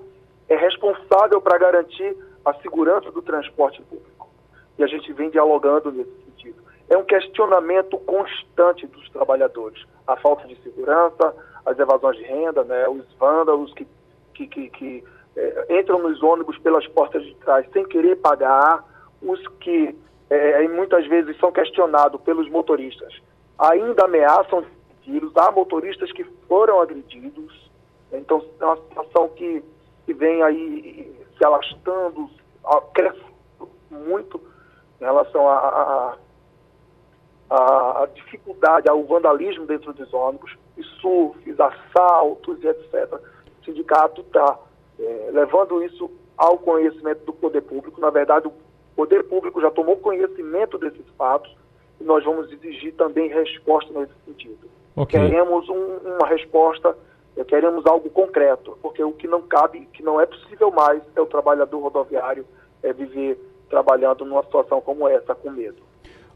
é responsável para garantir a segurança do transporte público. E a gente vem dialogando nesse sentido. É um questionamento constante dos trabalhadores. A falta de segurança, as evasões de renda, né, os vândalos que, que, que, que é, entram nos ônibus pelas portas de trás sem querer pagar, os que é, muitas vezes são questionados pelos motoristas, ainda ameaçam tiros, há motoristas que foram agredidos, então é uma situação que, que vem aí se alastrando, cresce muito em relação a dificuldade, ao vandalismo dentro dos ônibus, e surfes, assaltos e etc. O sindicato está é, levando isso ao conhecimento do poder público. Na verdade, o poder público já tomou conhecimento desses fatos e nós vamos exigir também resposta nesse sentido. Okay. Queremos um, uma resposta, é, queremos algo concreto, porque o que não cabe, que não é possível mais, é o trabalhador rodoviário é viver trabalhando numa situação como essa, com medo.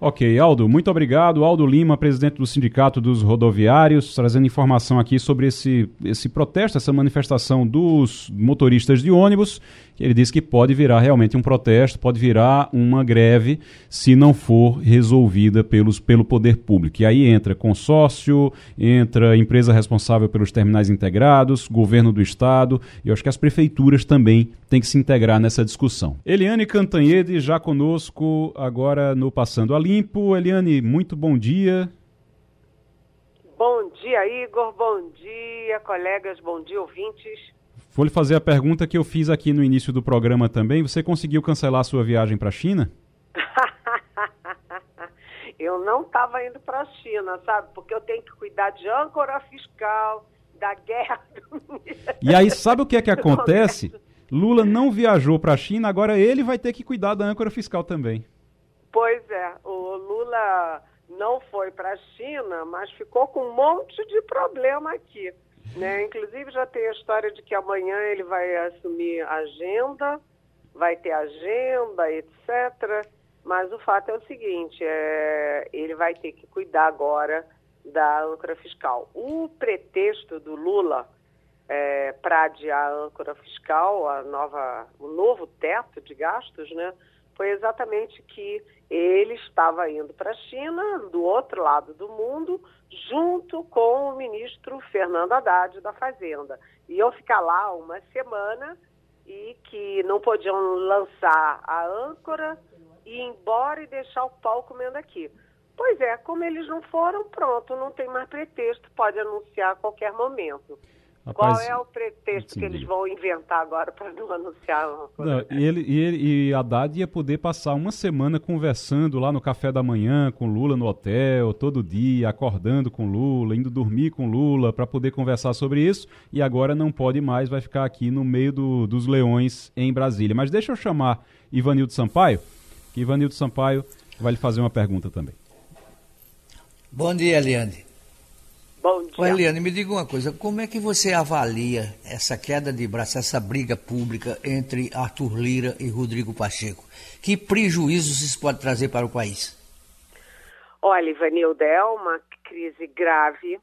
Ok, Aldo, muito obrigado. Aldo Lima, presidente do Sindicato dos Rodoviários, trazendo informação aqui sobre esse, esse protesto, essa manifestação dos motoristas de ônibus. Ele disse que pode virar realmente um protesto, pode virar uma greve se não for resolvida pelos, pelo poder público. E aí entra consórcio, entra empresa responsável pelos terminais integrados, governo do estado, e eu acho que as prefeituras também têm que se integrar nessa discussão. Eliane Cantanhede já conosco agora no Passando a Limpo. Eliane, muito bom dia. Bom dia, Igor. Bom dia, colegas. Bom dia, ouvintes. Vou lhe fazer a pergunta que eu fiz aqui no início do programa também. Você conseguiu cancelar a sua viagem para a China? eu não estava indo para a China, sabe? Porque eu tenho que cuidar de âncora fiscal, da guerra. e aí, sabe o que é que acontece? Lula não viajou para a China, agora ele vai ter que cuidar da âncora fiscal também. Pois é, o Lula não foi para a China, mas ficou com um monte de problema aqui. Né? Inclusive já tem a história de que amanhã ele vai assumir agenda, vai ter agenda, etc. Mas o fato é o seguinte, é, ele vai ter que cuidar agora da âncora fiscal. O pretexto do Lula é, para adiar a âncora fiscal, a nova, o novo teto de gastos, né, foi exatamente que ele estava indo para a China, do outro lado do mundo, junto com o ministro Fernando Haddad da Fazenda. Iam ficar lá uma semana e que não podiam lançar a âncora e ir embora e deixar o pau comendo aqui. Pois é, como eles não foram, pronto, não tem mais pretexto, pode anunciar a qualquer momento. Rapaz, Qual é o pretexto que eles vão inventar agora para não anunciar uma coisa? Não, e, ele, e, ele, e Haddad ia poder passar uma semana conversando lá no café da manhã com Lula no hotel, todo dia, acordando com Lula, indo dormir com Lula para poder conversar sobre isso. E agora não pode mais, vai ficar aqui no meio do, dos leões em Brasília. Mas deixa eu chamar Ivanildo Sampaio, que Ivanildo Sampaio vai lhe fazer uma pergunta também. Bom dia, Eliane. Bom dia. Eliane, me diga uma coisa, como é que você avalia essa queda de braço, essa briga pública entre Arthur Lira e Rodrigo Pacheco? Que prejuízos isso pode trazer para o país? Olha, Ivanilda, é uma crise grave,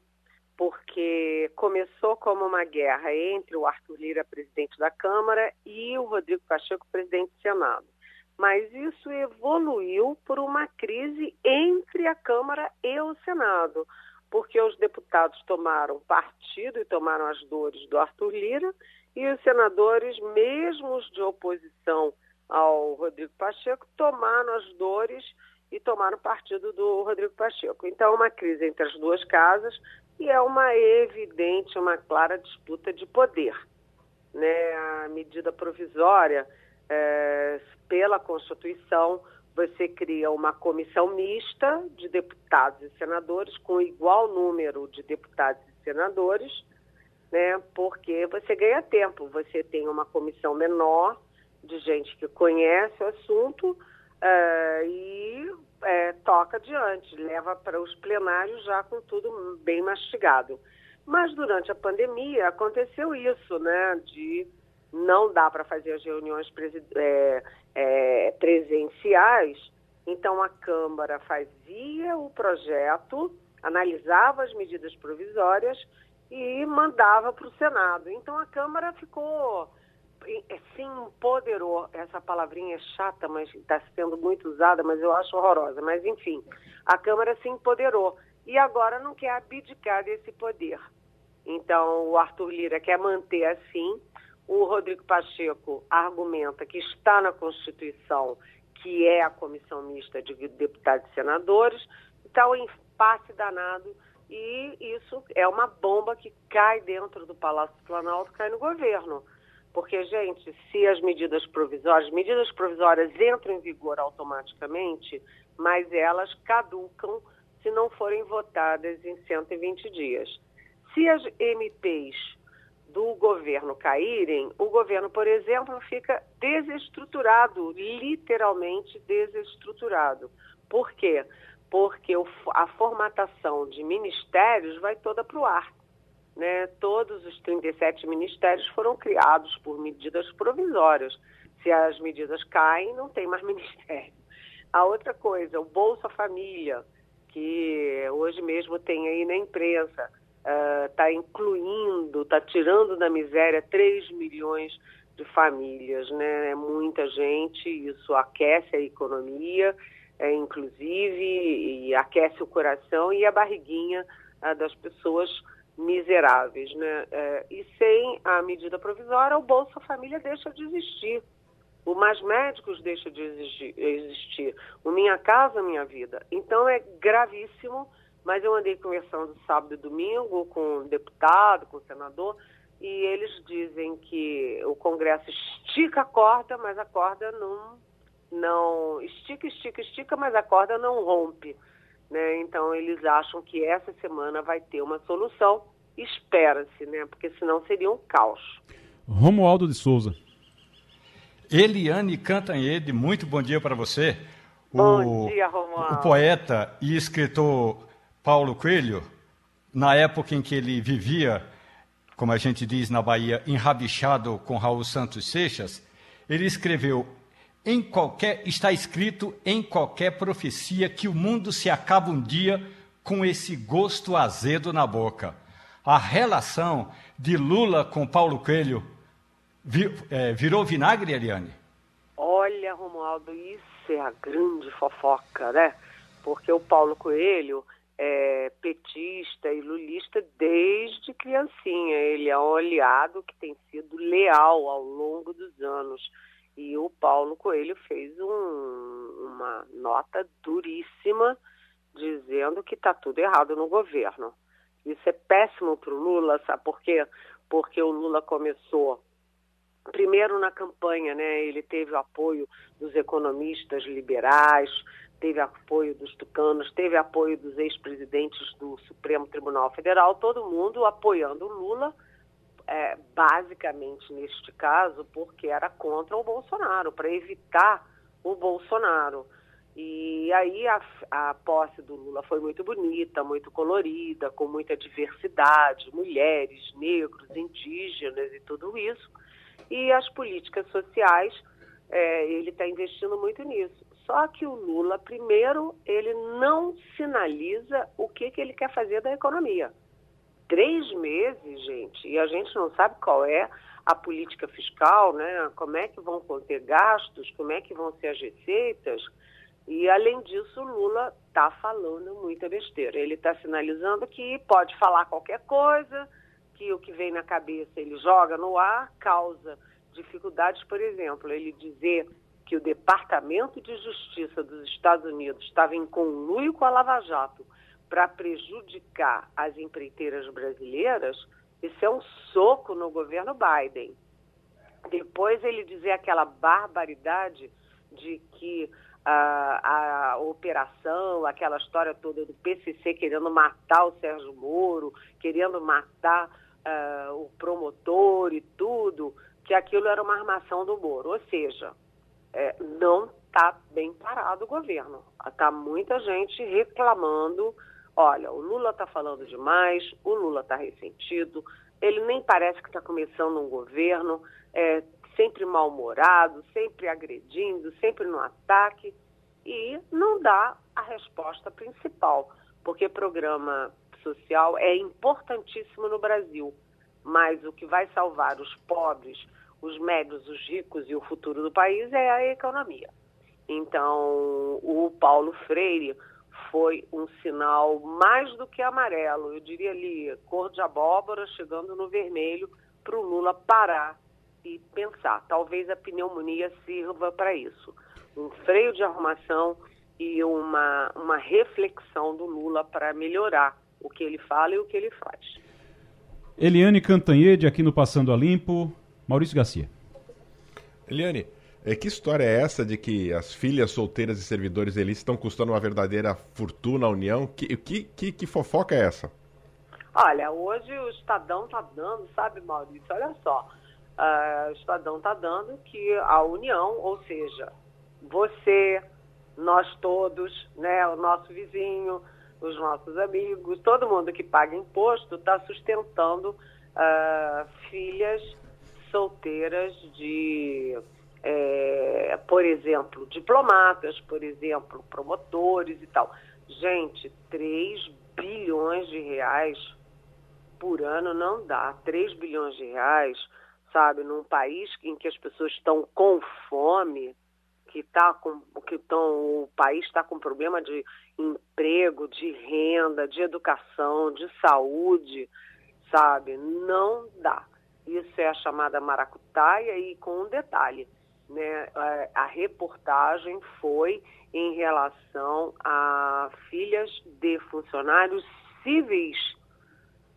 porque começou como uma guerra entre o Arthur Lira, presidente da Câmara, e o Rodrigo Pacheco, presidente do Senado. Mas isso evoluiu por uma crise entre a Câmara e o Senado porque os deputados tomaram partido e tomaram as dores do Arthur Lira, e os senadores, mesmo os de oposição ao Rodrigo Pacheco, tomaram as dores e tomaram partido do Rodrigo Pacheco. Então, é uma crise entre as duas casas e é uma evidente, uma clara disputa de poder. Né? A medida provisória, é, pela Constituição, você cria uma comissão mista de deputados e senadores, com igual número de deputados e senadores, né, porque você ganha tempo. Você tem uma comissão menor de gente que conhece o assunto uh, e é, toca adiante, leva para os plenários já com tudo bem mastigado. Mas durante a pandemia aconteceu isso, né, de não dá para fazer as reuniões é, é, presenciais, então a Câmara fazia o projeto, analisava as medidas provisórias e mandava para o Senado. Então a Câmara ficou se empoderou. Essa palavrinha é chata, mas está sendo muito usada, mas eu acho horrorosa. Mas enfim, a Câmara se empoderou e agora não quer abdicar desse poder. Então o Arthur Lira quer manter assim o Rodrigo Pacheco argumenta que está na Constituição, que é a comissão mista de deputados e senadores, está um impasse danado e isso é uma bomba que cai dentro do Palácio do Planalto, cai no governo. Porque, gente, se as medidas provisórias, medidas provisórias entram em vigor automaticamente, mas elas caducam se não forem votadas em 120 dias. Se as MPs do governo caírem, o governo, por exemplo, fica desestruturado, literalmente desestruturado. Por quê? Porque a formatação de ministérios vai toda para o ar. Né? Todos os 37 ministérios foram criados por medidas provisórias. Se as medidas caem, não tem mais ministério. A outra coisa, o Bolsa Família, que hoje mesmo tem aí na imprensa, está uh, incluindo, está tirando da miséria 3 milhões de famílias, né? É muita gente, isso aquece a economia, é, inclusive, e aquece o coração e a barriguinha uh, das pessoas miseráveis, né? Uh, e sem a medida provisória, o Bolsa Família deixa de existir. O Mais Médicos deixa de existir. O Minha Casa Minha Vida. Então é gravíssimo mas eu andei conversando sábado e domingo com o deputado, com o senador, e eles dizem que o Congresso estica a corda, mas a corda não, não estica, estica, estica, mas a corda não rompe. Né? Então eles acham que essa semana vai ter uma solução. Espera-se, né? Porque senão seria um caos. Romualdo de Souza. Eliane Cantanhede, muito bom dia para você. Bom o, dia, Romualdo. O poeta e escritor Paulo Coelho, na época em que ele vivia, como a gente diz na Bahia, enrabixado com Raul Santos Seixas, ele escreveu: em qualquer está escrito em qualquer profecia que o mundo se acaba um dia com esse gosto azedo na boca. A relação de Lula com Paulo Coelho é, virou vinagre, Eliane? Olha, Romualdo, isso é a grande fofoca, né? Porque o Paulo Coelho é, petista e lulista desde criancinha. Ele é um aliado que tem sido leal ao longo dos anos. E o Paulo Coelho fez um, uma nota duríssima dizendo que está tudo errado no governo. Isso é péssimo para o Lula, sabe por quê? Porque o Lula começou primeiro na campanha, né? Ele teve o apoio dos economistas liberais, teve apoio dos tucanos, teve apoio dos ex-presidentes do Supremo Tribunal Federal, todo mundo apoiando o Lula, é, basicamente neste caso, porque era contra o Bolsonaro, para evitar o Bolsonaro. E aí a, a posse do Lula foi muito bonita, muito colorida, com muita diversidade, mulheres, negros, indígenas e tudo isso. E as políticas sociais, é, ele está investindo muito nisso. Só que o Lula, primeiro, ele não sinaliza o que, que ele quer fazer da economia. Três meses, gente, e a gente não sabe qual é a política fiscal, né? Como é que vão conter gastos, como é que vão ser as receitas. E, além disso, o Lula está falando muita besteira. Ele está sinalizando que pode falar qualquer coisa, que o que vem na cabeça ele joga no ar, causa dificuldades, por exemplo, ele dizer que o Departamento de Justiça dos Estados Unidos estava em conluio com a Lava Jato para prejudicar as empreiteiras brasileiras, isso é um soco no governo Biden. Depois ele dizer aquela barbaridade de que a, a operação, aquela história toda do PCC querendo matar o Sérgio Moro, querendo matar uh, o promotor e tudo, que aquilo era uma armação do Moro. Ou seja, é, não está bem parado o governo. Está muita gente reclamando. Olha, o Lula está falando demais, o Lula está ressentido, ele nem parece que está começando um governo, é, sempre mal-humorado, sempre agredindo, sempre no ataque, e não dá a resposta principal, porque programa social é importantíssimo no Brasil, mas o que vai salvar os pobres, os médios, os ricos e o futuro do país é a economia. Então, o Paulo Freire foi um sinal mais do que amarelo, eu diria ali, cor de abóbora chegando no vermelho, para o Lula parar e pensar. Talvez a pneumonia sirva para isso. Um freio de arrumação e uma, uma reflexão do Lula para melhorar o que ele fala e o que ele faz. Eliane Cantanhede, aqui no Passando a Limpo. Maurício Garcia. Eliane, é, que história é essa de que as filhas solteiras e servidores eles estão custando uma verdadeira fortuna à União? Que, que, que, que fofoca é essa? Olha, hoje o Estadão está dando, sabe, Maurício? Olha só. Uh, o Estadão está dando que a União, ou seja, você, nós todos, né, o nosso vizinho, os nossos amigos, todo mundo que paga imposto está sustentando uh, filhas solteiras de, é, por exemplo, diplomatas, por exemplo, promotores e tal. Gente, 3 bilhões de reais por ano não dá. 3 bilhões de reais, sabe, num país em que as pessoas estão com fome, que tá com que estão o país está com problema de emprego, de renda, de educação, de saúde, sabe? Não dá. Isso é a chamada maracutaia e com um detalhe, né? A, reportagem foi em relação a filhas de funcionários civis,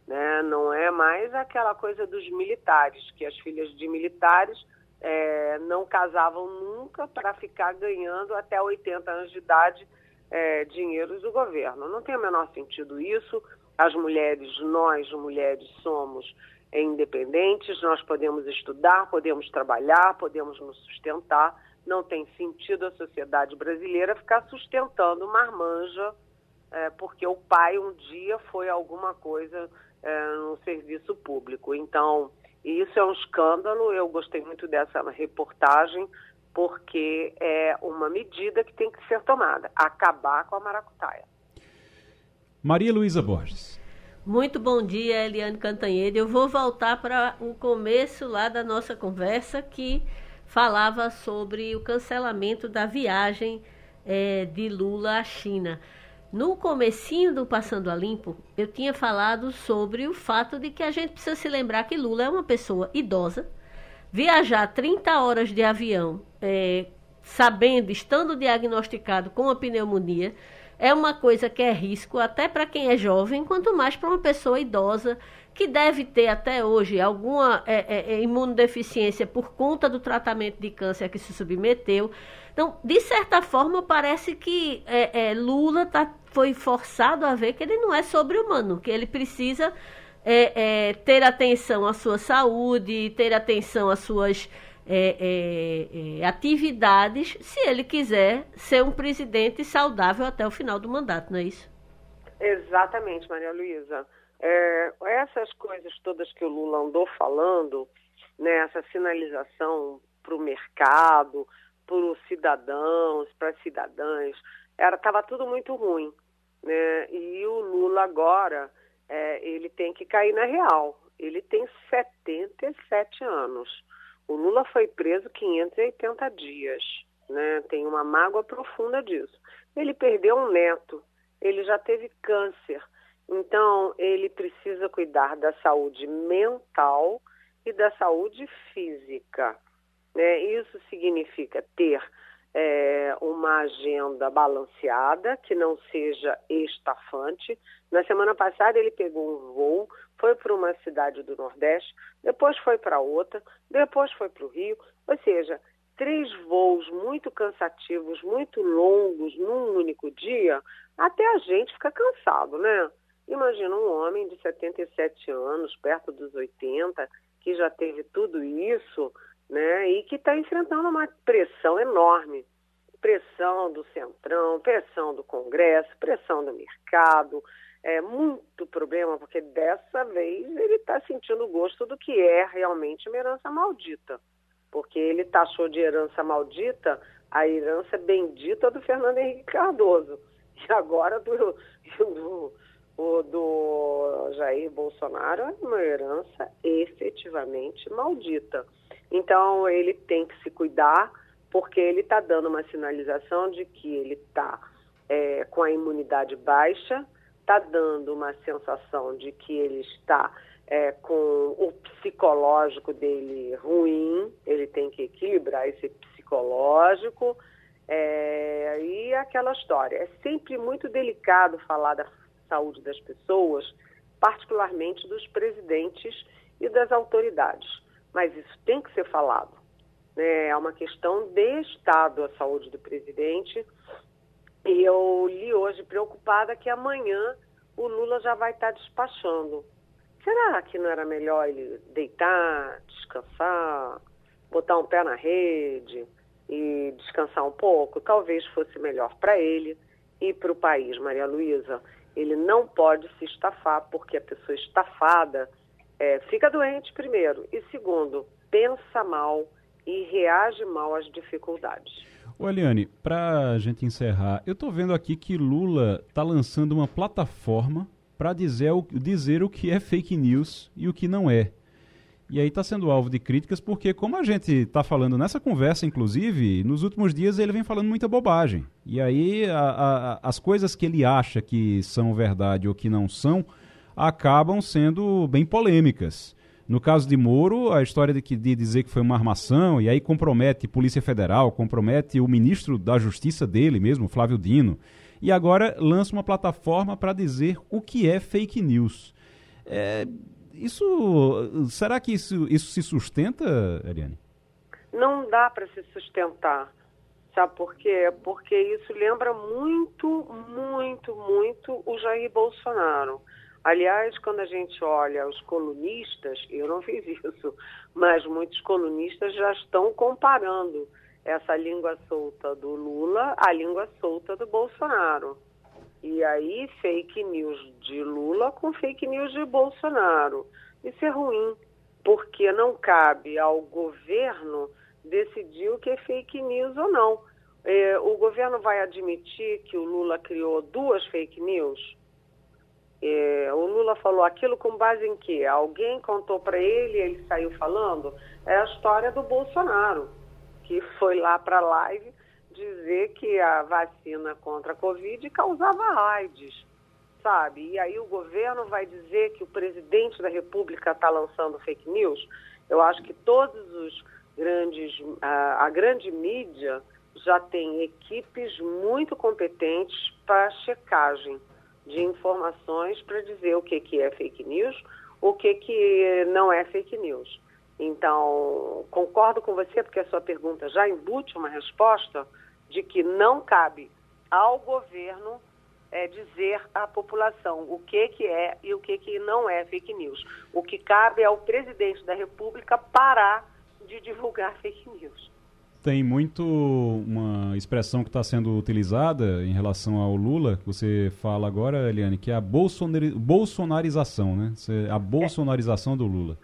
né? Não é mais aquela coisa dos militares, que as filhas de militares é, não casavam nunca para ficar ganhando até 80 anos de idade é, dinheiros do governo. Não tem o menor sentido isso. As mulheres, nós mulheres, somos independentes, nós podemos estudar, podemos trabalhar, podemos nos sustentar. Não tem sentido a sociedade brasileira ficar sustentando marmanja é, porque o pai um dia foi alguma coisa é, no serviço público. Então, isso é um escândalo. Eu gostei muito dessa reportagem porque é uma medida que tem que ser tomada, acabar com a maracutaia. Maria Luísa Borges. Muito bom dia, Eliane Cantanhede. Eu vou voltar para o começo lá da nossa conversa que falava sobre o cancelamento da viagem é, de Lula à China. No comecinho do Passando a Limpo, eu tinha falado sobre o fato de que a gente precisa se lembrar que Lula é uma pessoa idosa. Viajar 30 horas de avião, é, sabendo, estando diagnosticado com a pneumonia, é uma coisa que é risco até para quem é jovem, quanto mais para uma pessoa idosa que deve ter até hoje alguma é, é, é, imunodeficiência por conta do tratamento de câncer que se submeteu. Então, de certa forma, parece que é, é Lula tá, foi forçado a ver que ele não é sobre-humano, que ele precisa é, ter atenção à sua saúde, ter atenção às suas é, é, é, atividades se ele quiser ser um presidente saudável até o final do mandato, não é isso? Exatamente, Maria Luísa. É, essas coisas todas que o Lula andou falando, né, essa sinalização para o mercado, para os cidadãos, para as cidadãs, estava tudo muito ruim. Né? E o Lula agora, é, ele tem que cair na real. Ele tem 77 anos. O Lula foi preso 580 dias. Né? Tem uma mágoa profunda disso. Ele perdeu um neto, ele já teve câncer. Então, ele precisa cuidar da saúde mental e da saúde física. Né? Isso significa ter é, uma agenda balanceada, que não seja estafante. Na semana passada, ele pegou um voo, foi para uma cidade do Nordeste, depois foi para outra, depois foi para o Rio. Ou seja, três voos muito cansativos, muito longos, num único dia, até a gente fica cansado, né? Imagina um homem de 77 anos, perto dos 80, que já teve tudo isso né? E que está enfrentando uma pressão enorme. Pressão do Centrão, pressão do Congresso, pressão do mercado, é muito problema, porque dessa vez ele está sentindo o gosto do que é realmente uma herança maldita. Porque ele taxou de herança maldita a herança bendita do Fernando Henrique Cardoso. E agora do, do, do, do Jair Bolsonaro é uma herança efetivamente maldita. Então, ele tem que se cuidar, porque ele está dando uma sinalização de que ele está é, com a imunidade baixa, está dando uma sensação de que ele está é, com o psicológico dele ruim, ele tem que equilibrar esse psicológico. É, e aquela história. É sempre muito delicado falar da saúde das pessoas, particularmente dos presidentes e das autoridades mas isso tem que ser falado. Né? É uma questão de Estado a saúde do presidente. E eu li hoje preocupada que amanhã o Lula já vai estar despachando. Será que não era melhor ele deitar, descansar, botar um pé na rede e descansar um pouco? Talvez fosse melhor para ele e para o país, Maria Luísa. Ele não pode se estafar, porque a pessoa estafada é, fica doente primeiro e segundo, pensa mal e reage mal às dificuldades. Ô Eliane, para a gente encerrar, eu estou vendo aqui que Lula está lançando uma plataforma para dizer, o, dizer o que é fake news e o que não é. E aí está sendo alvo de críticas porque, como a gente está falando nessa conversa, inclusive, nos últimos dias ele vem falando muita bobagem. E aí a, a, as coisas que ele acha que são verdade ou que não são, acabam sendo bem polêmicas. No caso de Moro, a história de, que, de dizer que foi uma armação, e aí compromete Polícia Federal, compromete o ministro da Justiça dele mesmo, Flávio Dino. E agora lança uma plataforma para dizer o que é fake news. É, isso, será que isso, isso se sustenta, Ariane? Não dá para se sustentar. Sabe por quê? Porque isso lembra muito, muito, muito o Jair Bolsonaro. Aliás, quando a gente olha os colunistas, eu não fiz isso, mas muitos colunistas já estão comparando essa língua solta do Lula à língua solta do Bolsonaro. E aí, fake news de Lula com fake news de Bolsonaro. Isso é ruim, porque não cabe ao governo decidir o que é fake news ou não. É, o governo vai admitir que o Lula criou duas fake news? É, o Lula falou aquilo com base em que? Alguém contou para ele ele saiu falando? É a história do Bolsonaro, que foi lá para a live dizer que a vacina contra a Covid causava AIDS, sabe? E aí o governo vai dizer que o presidente da República está lançando fake news? Eu acho que todos os grandes, a, a grande mídia já tem equipes muito competentes para checagem de informações para dizer o que, que é fake news, o que, que não é fake news. Então, concordo com você, porque a sua pergunta já embute uma resposta de que não cabe ao governo é, dizer à população o que, que é e o que, que não é fake news. O que cabe é ao presidente da República parar de divulgar fake news. Tem muito uma expressão que está sendo utilizada em relação ao Lula, que você fala agora, Eliane, que é a bolsonari bolsonarização, né? A bolsonarização é. do Lula.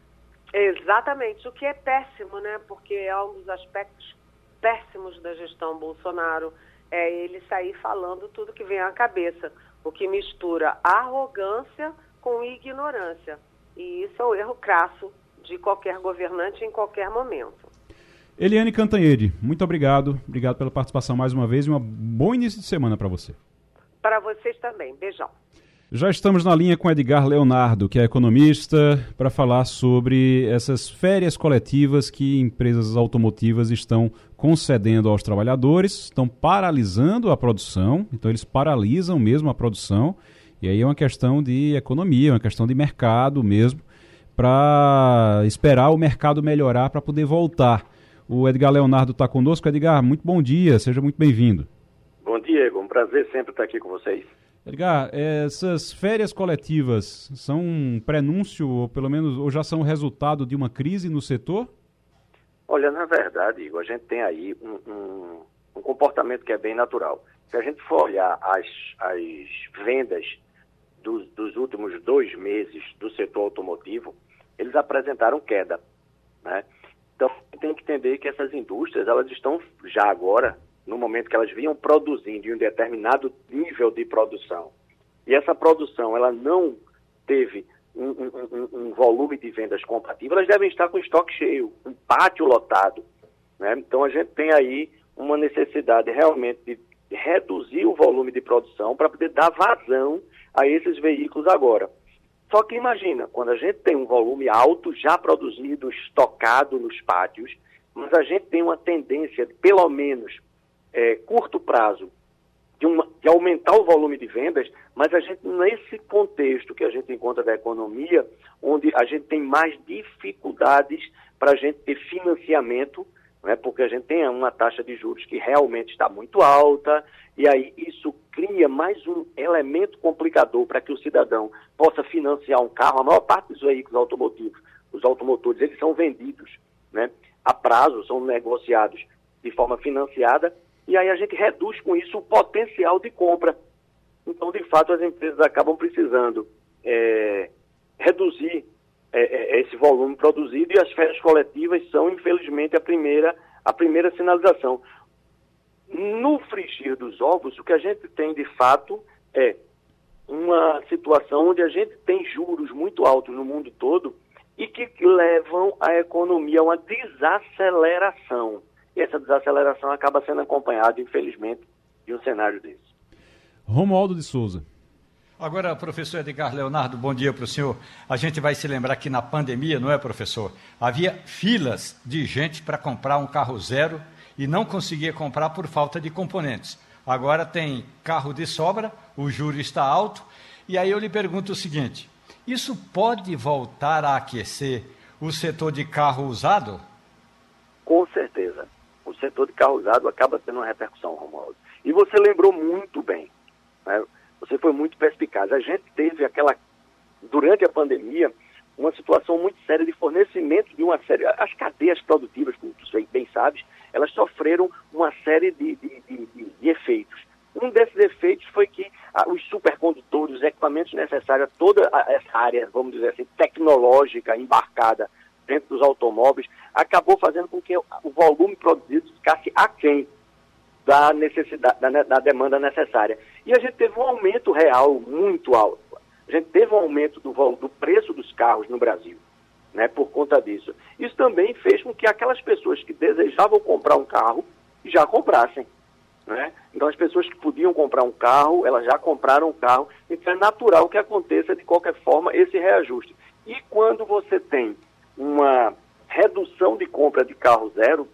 Exatamente, o que é péssimo, né? Porque é um dos aspectos péssimos da gestão Bolsonaro, é ele sair falando tudo que vem à cabeça, o que mistura arrogância com ignorância. E isso é o erro crasso de qualquer governante em qualquer momento. Eliane Cantanhede, muito obrigado. Obrigado pela participação mais uma vez e um bom início de semana para você. Para vocês também. Beijão. Já estamos na linha com Edgar Leonardo, que é economista, para falar sobre essas férias coletivas que empresas automotivas estão concedendo aos trabalhadores, estão paralisando a produção, então eles paralisam mesmo a produção, e aí é uma questão de economia, uma questão de mercado mesmo, para esperar o mercado melhorar para poder voltar. O Edgar Leonardo está conosco. Edgar, muito bom dia, seja muito bem-vindo. Bom dia, Ego. Um prazer sempre estar aqui com vocês. Edgar, essas férias coletivas são um prenúncio, ou pelo menos, ou já são resultado de uma crise no setor? Olha, na verdade, Igor, a gente tem aí um, um, um comportamento que é bem natural. Se a gente for olhar as, as vendas dos, dos últimos dois meses do setor automotivo, eles apresentaram queda. Né? Então, tem que entender que essas indústrias, elas estão já agora no momento que elas vinham produzindo em um determinado nível de produção, e essa produção ela não teve um, um, um, volume de vendas compatível, elas devem estar com estoque cheio, um pátio lotado. Né? Então a gente tem aí uma necessidade realmente de reduzir o volume de produção para poder dar vazão a esses veículos agora. Só que imagina, quando a gente tem um volume alto já produzido, estocado nos pátios, mas a gente tem uma tendência, pelo menos é, curto prazo de, uma, de aumentar o volume de vendas, mas a gente, nesse contexto que a gente encontra da economia, onde a gente tem mais dificuldades para a gente ter financiamento, né, porque a gente tem uma taxa de juros que realmente está muito alta, e aí isso cria mais um elemento complicador para que o cidadão possa financiar um carro. A maior parte dos veículos automotivos, os automotores, eles são vendidos né, a prazo, são negociados de forma financiada, e aí a gente reduz com isso o potencial de compra. Então, de fato, as empresas acabam precisando é, reduzir é, é, esse volume produzido e as férias coletivas são, infelizmente, a primeira, a primeira sinalização. No frigir dos ovos, o que a gente tem de fato é uma situação onde a gente tem juros muito altos no mundo todo e que levam a economia a uma desaceleração. E essa desaceleração acaba sendo acompanhada, infelizmente, de um cenário desse. Romualdo de Souza. Agora, professor Edgar Leonardo, bom dia para o senhor. A gente vai se lembrar que na pandemia, não é, professor? Havia filas de gente para comprar um carro zero e não conseguia comprar por falta de componentes. Agora tem carro de sobra, o juro está alto, e aí eu lhe pergunto o seguinte: isso pode voltar a aquecer o setor de carro usado? Com certeza setor de carro usado acaba tendo uma repercussão, Romualdo. E você lembrou muito bem, né? Você foi muito perspicaz. A gente teve aquela, durante a pandemia, uma situação muito séria de fornecimento de uma série. As cadeias produtivas, como tu bem sabes, elas sofreram uma série de, de, de, de efeitos. Um desses efeitos foi que ah, os supercondutores, os equipamentos necessários, toda essa área, vamos dizer assim, tecnológica embarcada dentro dos automóveis, acabou fazendo com que o volume produzido ficasse aquém da necessidade, da, da demanda necessária. E a gente teve um aumento real muito alto. A gente teve um aumento do, do preço dos carros no Brasil, né, por conta disso. Isso também fez com que aquelas pessoas que desejavam comprar um carro já comprassem. Né? Então, as pessoas que podiam comprar um carro, elas já compraram um carro. Então, é natural que aconteça, de qualquer forma, esse reajuste. E quando você tem uma redução de compra de carro zero,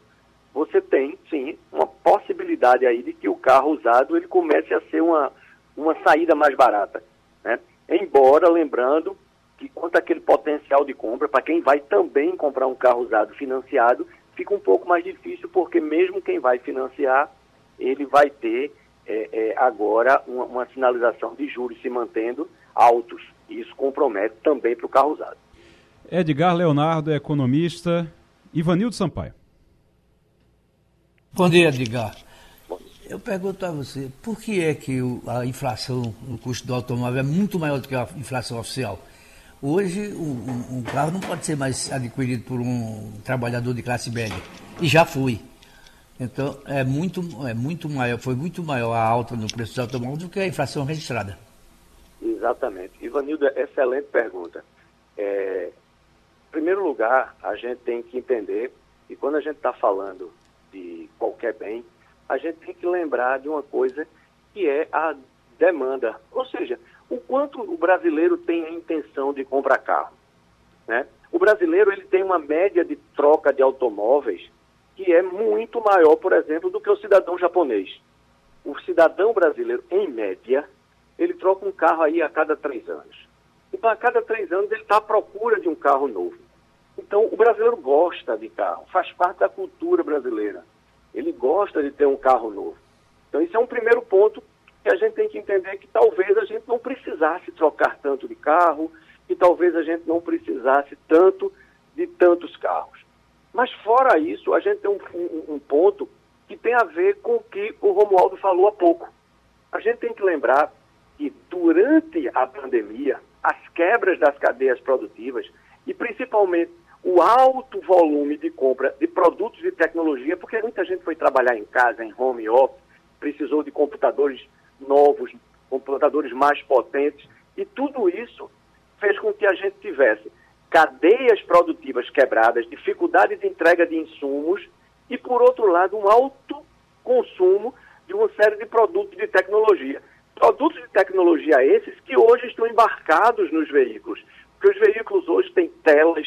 você tem sim uma possibilidade aí de que o carro usado ele comece a ser uma, uma saída mais barata. Né? Embora, lembrando que quanto àquele potencial de compra, para quem vai também comprar um carro usado financiado, fica um pouco mais difícil, porque mesmo quem vai financiar, ele vai ter é, é, agora uma, uma sinalização de juros se mantendo altos. Isso compromete também para o carro usado. Edgar Leonardo economista, Ivanildo Sampaio. Bom dia, Edgar. Eu pergunto a você, por que é que a inflação no custo do automóvel é muito maior do que a inflação oficial? Hoje, um, carro não pode ser mais adquirido por um trabalhador de classe média. E já foi. Então, é muito, é muito maior, foi muito maior a alta no preço dos automóveis do que a inflação registrada. Exatamente. Ivanildo, excelente pergunta. É, em primeiro lugar, a gente tem que entender que quando a gente está falando de qualquer bem, a gente tem que lembrar de uma coisa que é a demanda. Ou seja, o quanto o brasileiro tem a intenção de comprar carro. Né? O brasileiro ele tem uma média de troca de automóveis que é muito maior, por exemplo, do que o cidadão japonês. O cidadão brasileiro, em média, ele troca um carro aí a cada três anos. Então, a cada três anos, ele está à procura de um carro novo. Então, o brasileiro gosta de carro, faz parte da cultura brasileira. Ele gosta de ter um carro novo. Então, isso é um primeiro ponto que a gente tem que entender que talvez a gente não precisasse trocar tanto de carro, que talvez a gente não precisasse tanto de tantos carros. Mas, fora isso, a gente tem um, um, um ponto que tem a ver com o que o Romualdo falou há pouco. A gente tem que lembrar que, durante a pandemia, as quebras das cadeias produtivas e principalmente o alto volume de compra de produtos de tecnologia, porque muita gente foi trabalhar em casa, em home office, precisou de computadores novos, computadores mais potentes, e tudo isso fez com que a gente tivesse cadeias produtivas quebradas, dificuldade de entrega de insumos e, por outro lado, um alto consumo de uma série de produtos de tecnologia. Produtos de tecnologia esses que hoje estão embarcados nos veículos. Porque os veículos hoje têm telas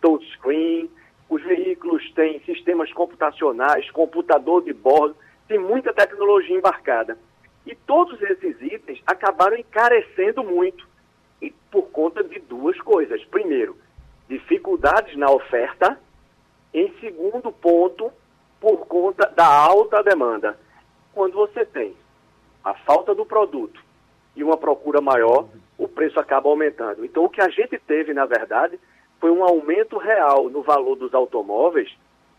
touchscreen, os veículos têm sistemas computacionais, computador de bordo, tem muita tecnologia embarcada. E todos esses itens acabaram encarecendo muito. E por conta de duas coisas. Primeiro, dificuldades na oferta. Em segundo ponto, por conta da alta demanda. Quando você tem a falta do produto e uma procura maior, o preço acaba aumentando. Então, o que a gente teve, na verdade, foi um aumento real no valor dos automóveis,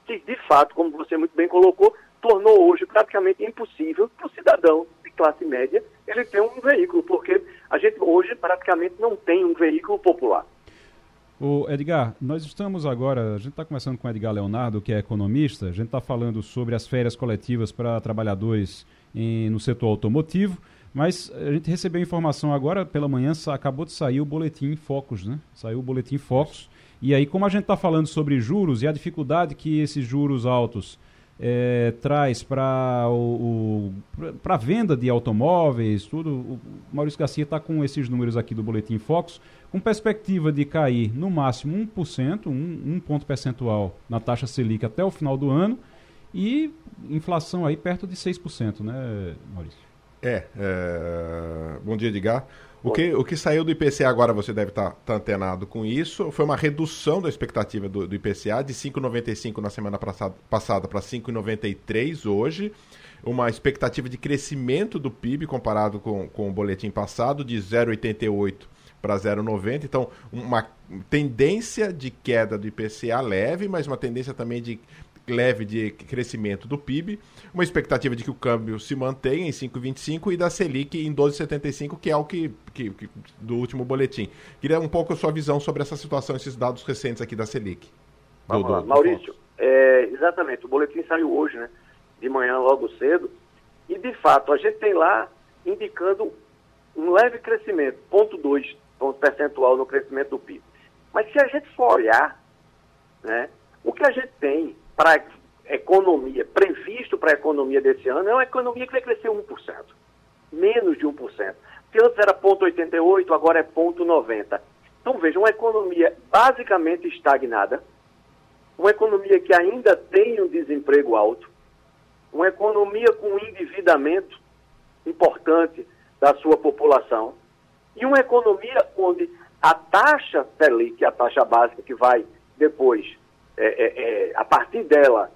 que, de fato, como você muito bem colocou, tornou hoje praticamente impossível para o cidadão de classe média ele ter um veículo, porque a gente hoje praticamente não tem um veículo popular. O Edgar, nós estamos agora, a gente está começando com o Edgar Leonardo, que é economista, a gente está falando sobre as férias coletivas para trabalhadores em, no setor automotivo, mas a gente recebeu informação agora pela manhã, acabou de sair o boletim Focus, né? Saiu o boletim Focus. E aí, como a gente está falando sobre juros e a dificuldade que esses juros altos é, traz para o, o para venda de automóveis, tudo, o Maurício Garcia está com esses números aqui do boletim Focus, com perspectiva de cair no máximo 1%, um, um ponto percentual na taxa Selic até o final do ano e inflação aí perto de 6%, né, Maurício? É, é... bom dia, Edgar. O que, o que saiu do IPCA agora, você deve estar tá, tá antenado com isso, foi uma redução da expectativa do, do IPCA de 5,95 na semana passada, para 5,93 hoje. Uma expectativa de crescimento do PIB comparado com, com o boletim passado de 0,88 para 0,90. Então, uma tendência de queda do IPCA leve, mas uma tendência também de leve de crescimento do PIB, uma expectativa de que o câmbio se mantenha em 5,25 e da Selic em 12,75, que é o que, que, que, do último boletim. Queria um pouco a sua visão sobre essa situação, esses dados recentes aqui da Selic. Do, do, Maurício, é, exatamente, o boletim saiu hoje, né? De manhã logo cedo, e de fato a gente tem lá indicando um leve crescimento, ponto 2 ponto percentual no crescimento do PIB. Mas se a gente for olhar, né, o que a gente tem para economia, previsto para a economia desse ano, é uma economia que vai crescer 1%. Menos de 1%. Que antes era 0,88, agora é 0,90. Então veja, uma economia basicamente estagnada, uma economia que ainda tem um desemprego alto, uma economia com um endividamento importante da sua população, e uma economia onde a taxa Selic, a taxa básica que vai depois é, é, é, a partir dela,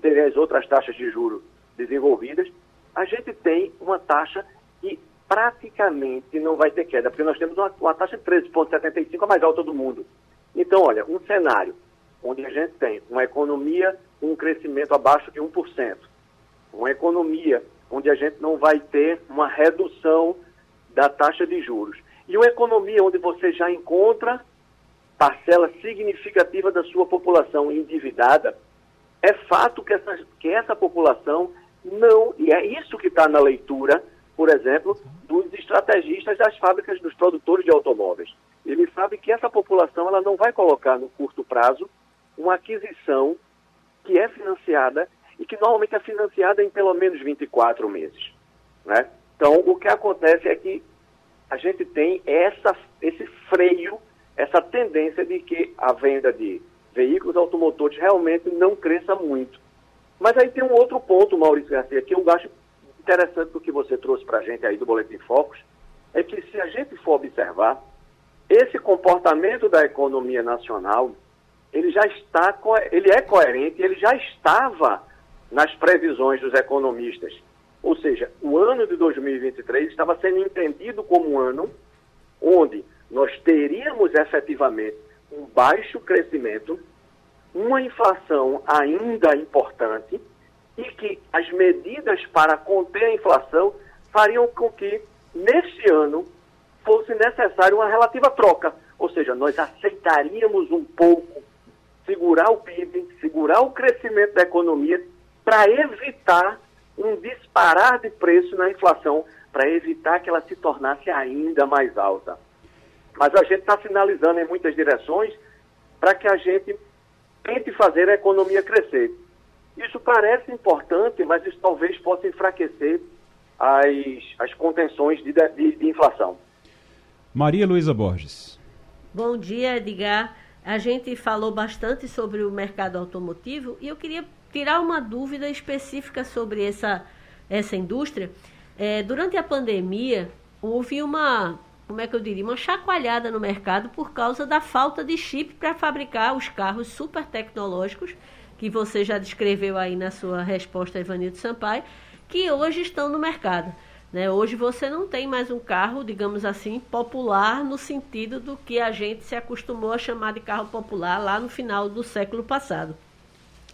ter as outras taxas de juro desenvolvidas, a gente tem uma taxa que praticamente não vai ter queda, porque nós temos uma, uma taxa de 13,75, a mais alta do mundo. Então, olha, um cenário onde a gente tem uma economia com um crescimento abaixo de 1%, uma economia onde a gente não vai ter uma redução da taxa de juros, e uma economia onde você já encontra parcela significativa da sua população endividada, é fato que essa, que essa população não, e é isso que está na leitura, por exemplo, dos estrategistas das fábricas dos produtores de automóveis. Ele sabe que essa população ela não vai colocar no curto prazo uma aquisição que é financiada e que normalmente é financiada em pelo menos 24 meses. Né? Então, o que acontece é que a gente tem essa, esse freio, essa tendência de que a venda de veículos automotores realmente não cresça muito. Mas aí tem um outro ponto, Maurício Garcia, que eu acho interessante do que você trouxe para a gente aí do Boletim Focus, é que se a gente for observar, esse comportamento da economia nacional, ele já está, ele é coerente, ele já estava nas previsões dos economistas. Ou seja, o ano de 2023 estava sendo entendido como um ano onde nós teríamos efetivamente um baixo crescimento, uma inflação ainda importante e que as medidas para conter a inflação fariam com que, neste ano, fosse necessária uma relativa troca. Ou seja, nós aceitaríamos um pouco segurar o PIB, segurar o crescimento da economia para evitar um disparar de preço na inflação, para evitar que ela se tornasse ainda mais alta. Mas a gente está sinalizando em muitas direções para que a gente tente fazer a economia crescer. Isso parece importante, mas isso talvez possa enfraquecer as, as contenções de, de, de inflação. Maria Luísa Borges. Bom dia, Edgar. A gente falou bastante sobre o mercado automotivo e eu queria tirar uma dúvida específica sobre essa, essa indústria. É, durante a pandemia, houve uma, como é que eu diria, uma chacoalhada no mercado por causa da falta de chip para fabricar os carros super tecnológicos, que você já descreveu aí na sua resposta, Ivanildo Sampaio, que hoje estão no mercado. Né? Hoje você não tem mais um carro, digamos assim, popular no sentido do que a gente se acostumou a chamar de carro popular lá no final do século passado.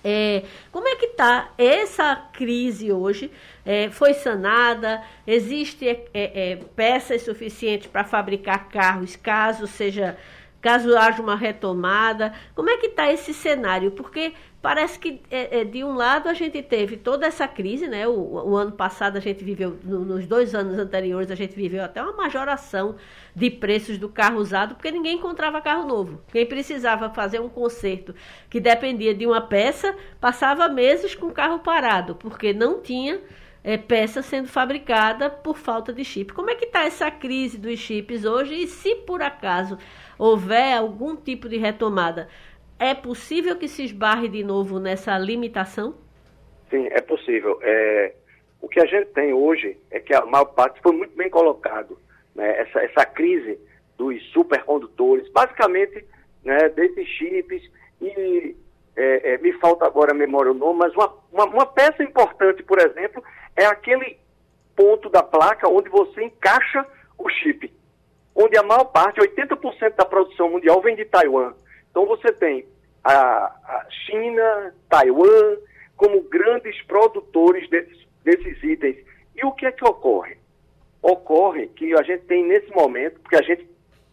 É, como é que está essa crise hoje? É, foi sanada? Existe é, é, é peças suficientes para fabricar carros, caso seja, caso haja uma retomada? Como é que está esse cenário? Porque parece que é, é, de um lado a gente teve toda essa crise, né? O, o ano passado a gente viveu, no, nos dois anos anteriores a gente viveu até uma majoração de preços do carro usado, porque ninguém encontrava carro novo. Quem precisava fazer um conserto que dependia de uma peça, passava meses com o carro parado, porque não tinha é, peça sendo fabricada por falta de chip. Como é que está essa crise dos chips hoje? E se por acaso houver algum tipo de retomada, é possível que se esbarre de novo nessa limitação? Sim, é possível. É, o que a gente tem hoje é que a maior parte foi muito bem colocado. Né? Essa, essa crise dos supercondutores, basicamente né, desses chips, e é, é, me falta agora a memória o nome, mas uma, uma, uma peça importante, por exemplo, é aquele ponto da placa onde você encaixa o chip, onde a maior parte, 80% da produção mundial vem de Taiwan. Então você tem a, a China, Taiwan, como grandes produtores desses, desses itens. E o que é que ocorre? Ocorre que a gente tem nesse momento, porque a gente,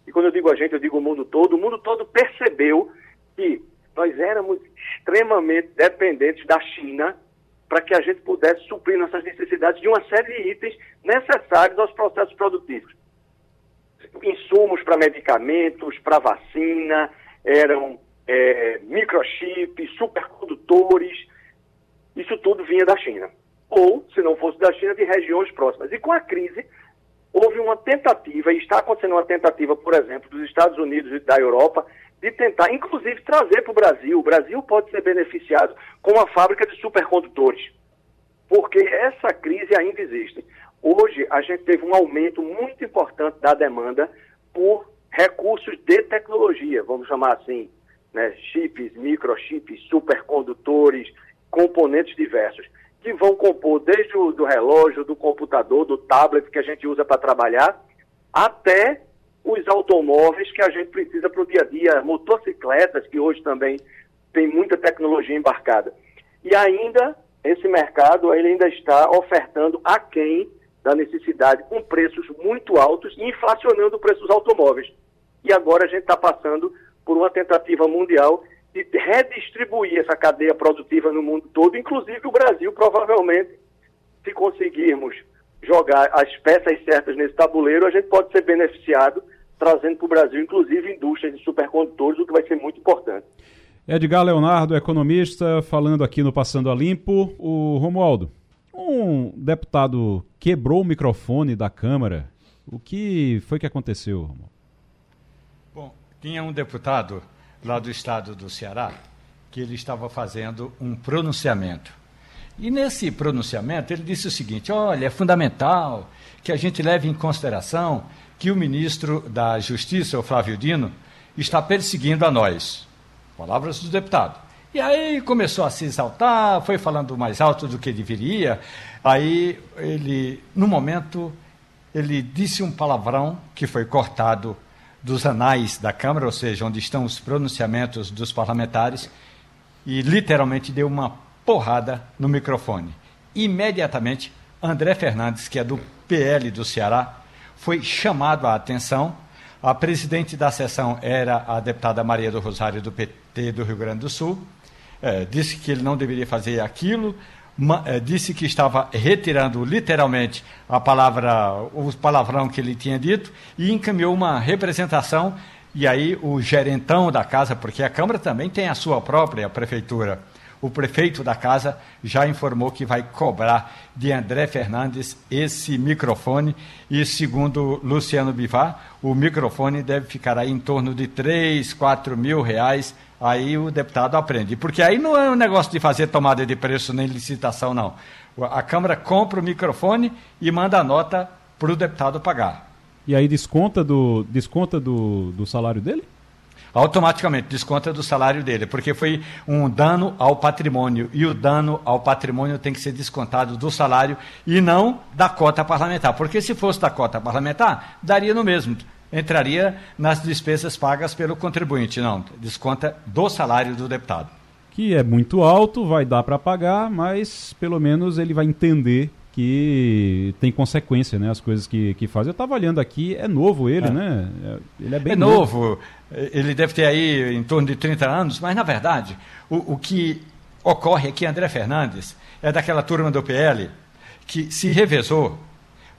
e quando eu digo a gente, eu digo o mundo todo, o mundo todo percebeu que nós éramos extremamente dependentes da China para que a gente pudesse suprir nossas necessidades de uma série de itens necessários aos processos produtivos. Insumos para medicamentos, para vacina, eram é, microchips, supercondutores, isso tudo vinha da China. Ou, se não fosse da China, de regiões próximas. E com a crise, houve uma tentativa, e está acontecendo uma tentativa, por exemplo, dos Estados Unidos e da Europa, de tentar, inclusive, trazer para o Brasil. O Brasil pode ser beneficiado com uma fábrica de supercondutores, porque essa crise ainda existe. Hoje, a gente teve um aumento muito importante da demanda por recursos de tecnologia, vamos chamar assim, né, chips, microchips, supercondutores, componentes diversos, que vão compor desde o do relógio, do computador, do tablet que a gente usa para trabalhar, até os automóveis que a gente precisa para o dia a dia, motocicletas que hoje também tem muita tecnologia embarcada. E ainda, esse mercado ele ainda está ofertando aquém da necessidade, com preços muito altos e inflacionando o preço dos automóveis. E agora a gente está passando por uma tentativa mundial de redistribuir essa cadeia produtiva no mundo todo, inclusive o Brasil, provavelmente, se conseguirmos jogar as peças certas nesse tabuleiro, a gente pode ser beneficiado, trazendo para o Brasil, inclusive, indústrias de supercondutores, o que vai ser muito importante. Edgar Leonardo, economista, falando aqui no Passando a Limpo. O Romualdo, um deputado quebrou o microfone da Câmara. O que foi que aconteceu, Romualdo? Bom, tinha um deputado lá do estado do Ceará que ele estava fazendo um pronunciamento. E nesse pronunciamento ele disse o seguinte: olha, é fundamental que a gente leve em consideração que o ministro da Justiça, o Flávio Dino, está perseguindo a nós. Palavras do deputado. E aí começou a se exaltar, foi falando mais alto do que deveria. Aí ele, no momento, ele disse um palavrão que foi cortado dos anais da Câmara, ou seja, onde estão os pronunciamentos dos parlamentares, e literalmente deu uma porrada no microfone. Imediatamente, André Fernandes, que é do PL do Ceará, foi chamado a atenção. A presidente da sessão era a deputada Maria do Rosário, do PT do Rio Grande do Sul. É, disse que ele não deveria fazer aquilo, é, disse que estava retirando literalmente a palavra, o palavrão que ele tinha dito e encaminhou uma representação. E aí o gerentão da casa, porque a Câmara também tem a sua própria prefeitura, o prefeito da casa já informou que vai cobrar de André Fernandes esse microfone e, segundo Luciano Bivar, o microfone deve ficar aí em torno de 3, 4 mil reais Aí o deputado aprende. Porque aí não é um negócio de fazer tomada de preço nem licitação, não. A Câmara compra o microfone e manda a nota para o deputado pagar. E aí desconta do, desconta do, do salário dele? Automaticamente, desconta do salário dele, porque foi um dano ao patrimônio. E o dano ao patrimônio tem que ser descontado do salário e não da cota parlamentar. Porque se fosse da cota parlamentar, daria no mesmo entraria nas despesas pagas pelo contribuinte. Não, desconta do salário do deputado. Que é muito alto, vai dar para pagar, mas pelo menos ele vai entender que tem consequência, né? As coisas que, que faz. Eu estava olhando aqui, é novo ele, é. né? É, ele é bem é novo. novo. Ele deve ter aí em torno de 30 anos, mas na verdade, o, o que ocorre aqui, André Fernandes, é daquela turma do PL que se revezou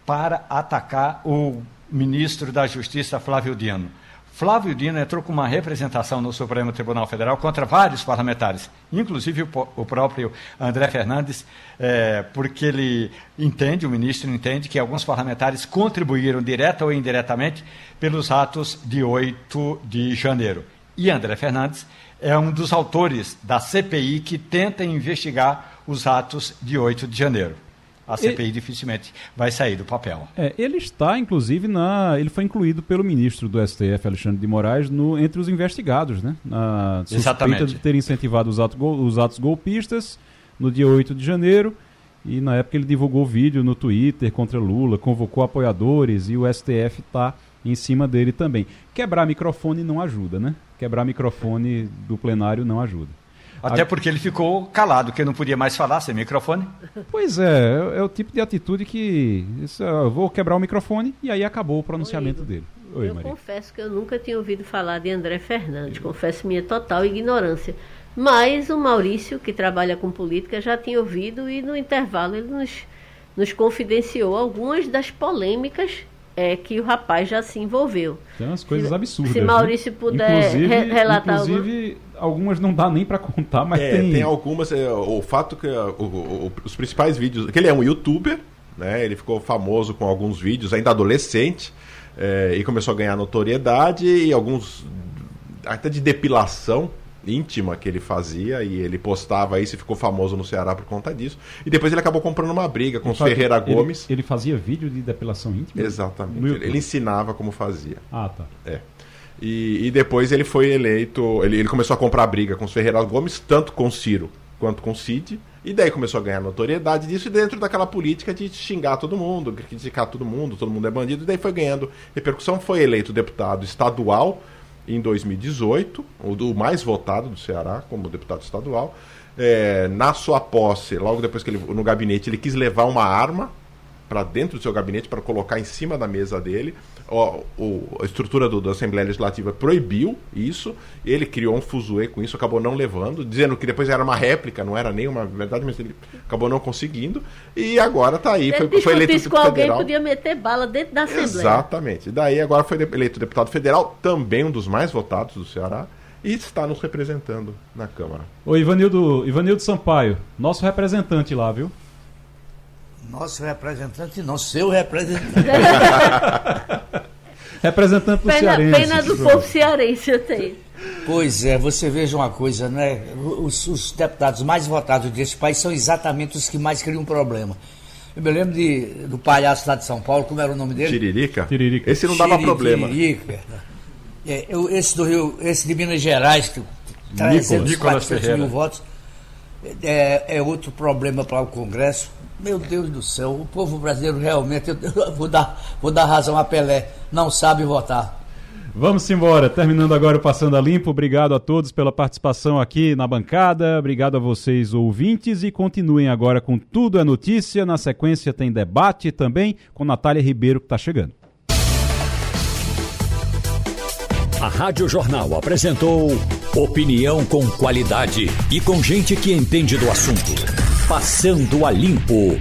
para atacar o ministro da Justiça Flávio Dino. Flávio Dino entrou com uma representação no Supremo Tribunal Federal contra vários parlamentares, inclusive o, próprio André Fernandes, é, porque ele entende, o ministro entende, que alguns parlamentares contribuíram direta ou indiretamente pelos atos de 8 de janeiro. E André Fernandes é um dos autores da CPI que tenta investigar os atos de 8 de janeiro a CPI dificilmente vai sair do papel. É, ele está, inclusive, na. Ele foi incluído pelo ministro do STF, Alexandre de Moraes, no, entre os investigados, né? Na suspeita Exatamente. de ter incentivado os atos, os atos golpistas no dia 8 de janeiro. E na época ele divulgou vídeo no Twitter contra Lula, convocou apoiadores e o STF está em cima dele também. Quebrar microfone não ajuda, né? Quebrar microfone do plenário não ajuda. Até porque ele ficou calado, que não podia mais falar sem microfone. Pois é, é, é o tipo de atitude que isso, eu vou quebrar o microfone e aí acabou o pronunciamento Oi, dele. Oi, eu Maria. confesso que eu nunca tinha ouvido falar de André Fernandes, confesso minha total ignorância. Mas o Maurício, que trabalha com política, já tinha ouvido e no intervalo ele nos, nos confidenciou algumas das polêmicas é, que o rapaz já se envolveu. Tem umas coisas se, absurdas. Se Maurício né? puder inclusive, re relatar. Inclusive, algumas não dá nem para contar, mas é, tem. Tem algumas. É, o fato que o, o, os principais vídeos. que ele é um youtuber, né? Ele ficou famoso com alguns vídeos, ainda adolescente, é, e começou a ganhar notoriedade e alguns. até de depilação íntima que ele fazia e ele postava isso e ficou famoso no Ceará por conta disso. E depois ele acabou comprando uma briga com os Ferreira Gomes. Ele, ele, fazia vídeo de depilação íntima? Exatamente. Ele ensinava como fazia. Ah, tá. É. E, e depois ele foi eleito. Ele, ele começou a comprar briga com os Ferreira Gomes, tanto com Ciro quanto com Cid. E daí começou a ganhar notoriedade disso e dentro daquela política de xingar todo mundo, criticar todo mundo, todo mundo é bandido. E daí foi ganhando repercussão. Foi eleito deputado estadual em 2018, o mais votado do Ceará como deputado estadual. É, na sua posse, logo depois que ele no gabinete, ele quis levar uma arma para dentro do seu gabinete para colocar em cima da mesa dele. O, o, a estrutura do, da Assembleia Legislativa proibiu isso, ele criou um fuzuê com isso, acabou não levando, dizendo que depois era uma réplica, não era nem uma verdade, mas ele acabou não conseguindo, e agora está aí. Ele foi, foi eleito com alguém podia meter bala dentro da Assembleia. Exatamente. Daí agora foi eleito deputado federal, também um dos mais votados do Ceará, e está nos representando na Câmara. Ô Ivanildo, Ivanildo Sampaio, nosso representante lá, viu? Nosso representante, não seu representante. representante do pena, cearense. Pena do povo cearense eu tenho. Pois é, você veja uma coisa, né? Os, os, deputados mais votados desse país são exatamente os que mais criam problema. Eu me lembro de, do palhaço lá de São Paulo, como era o nome dele? Tiririca? Tiririca. Esse não dava Tiririca. problema. Tiririca. É, eu, esse do Rio, esse de Minas Gerais, que 300, 400 mil votos, é, é outro problema para o Congresso. Meu Deus do céu, o povo brasileiro realmente, eu vou dar, vou dar razão a Pelé, não sabe votar. Vamos embora, terminando agora o Passando a Limpo. Obrigado a todos pela participação aqui na bancada. Obrigado a vocês, ouvintes. E continuem agora com Tudo é Notícia. Na sequência tem debate também com Natália Ribeiro, que está chegando. A Rádio Jornal apresentou opinião com qualidade e com gente que entende do assunto. Passando a Limpo.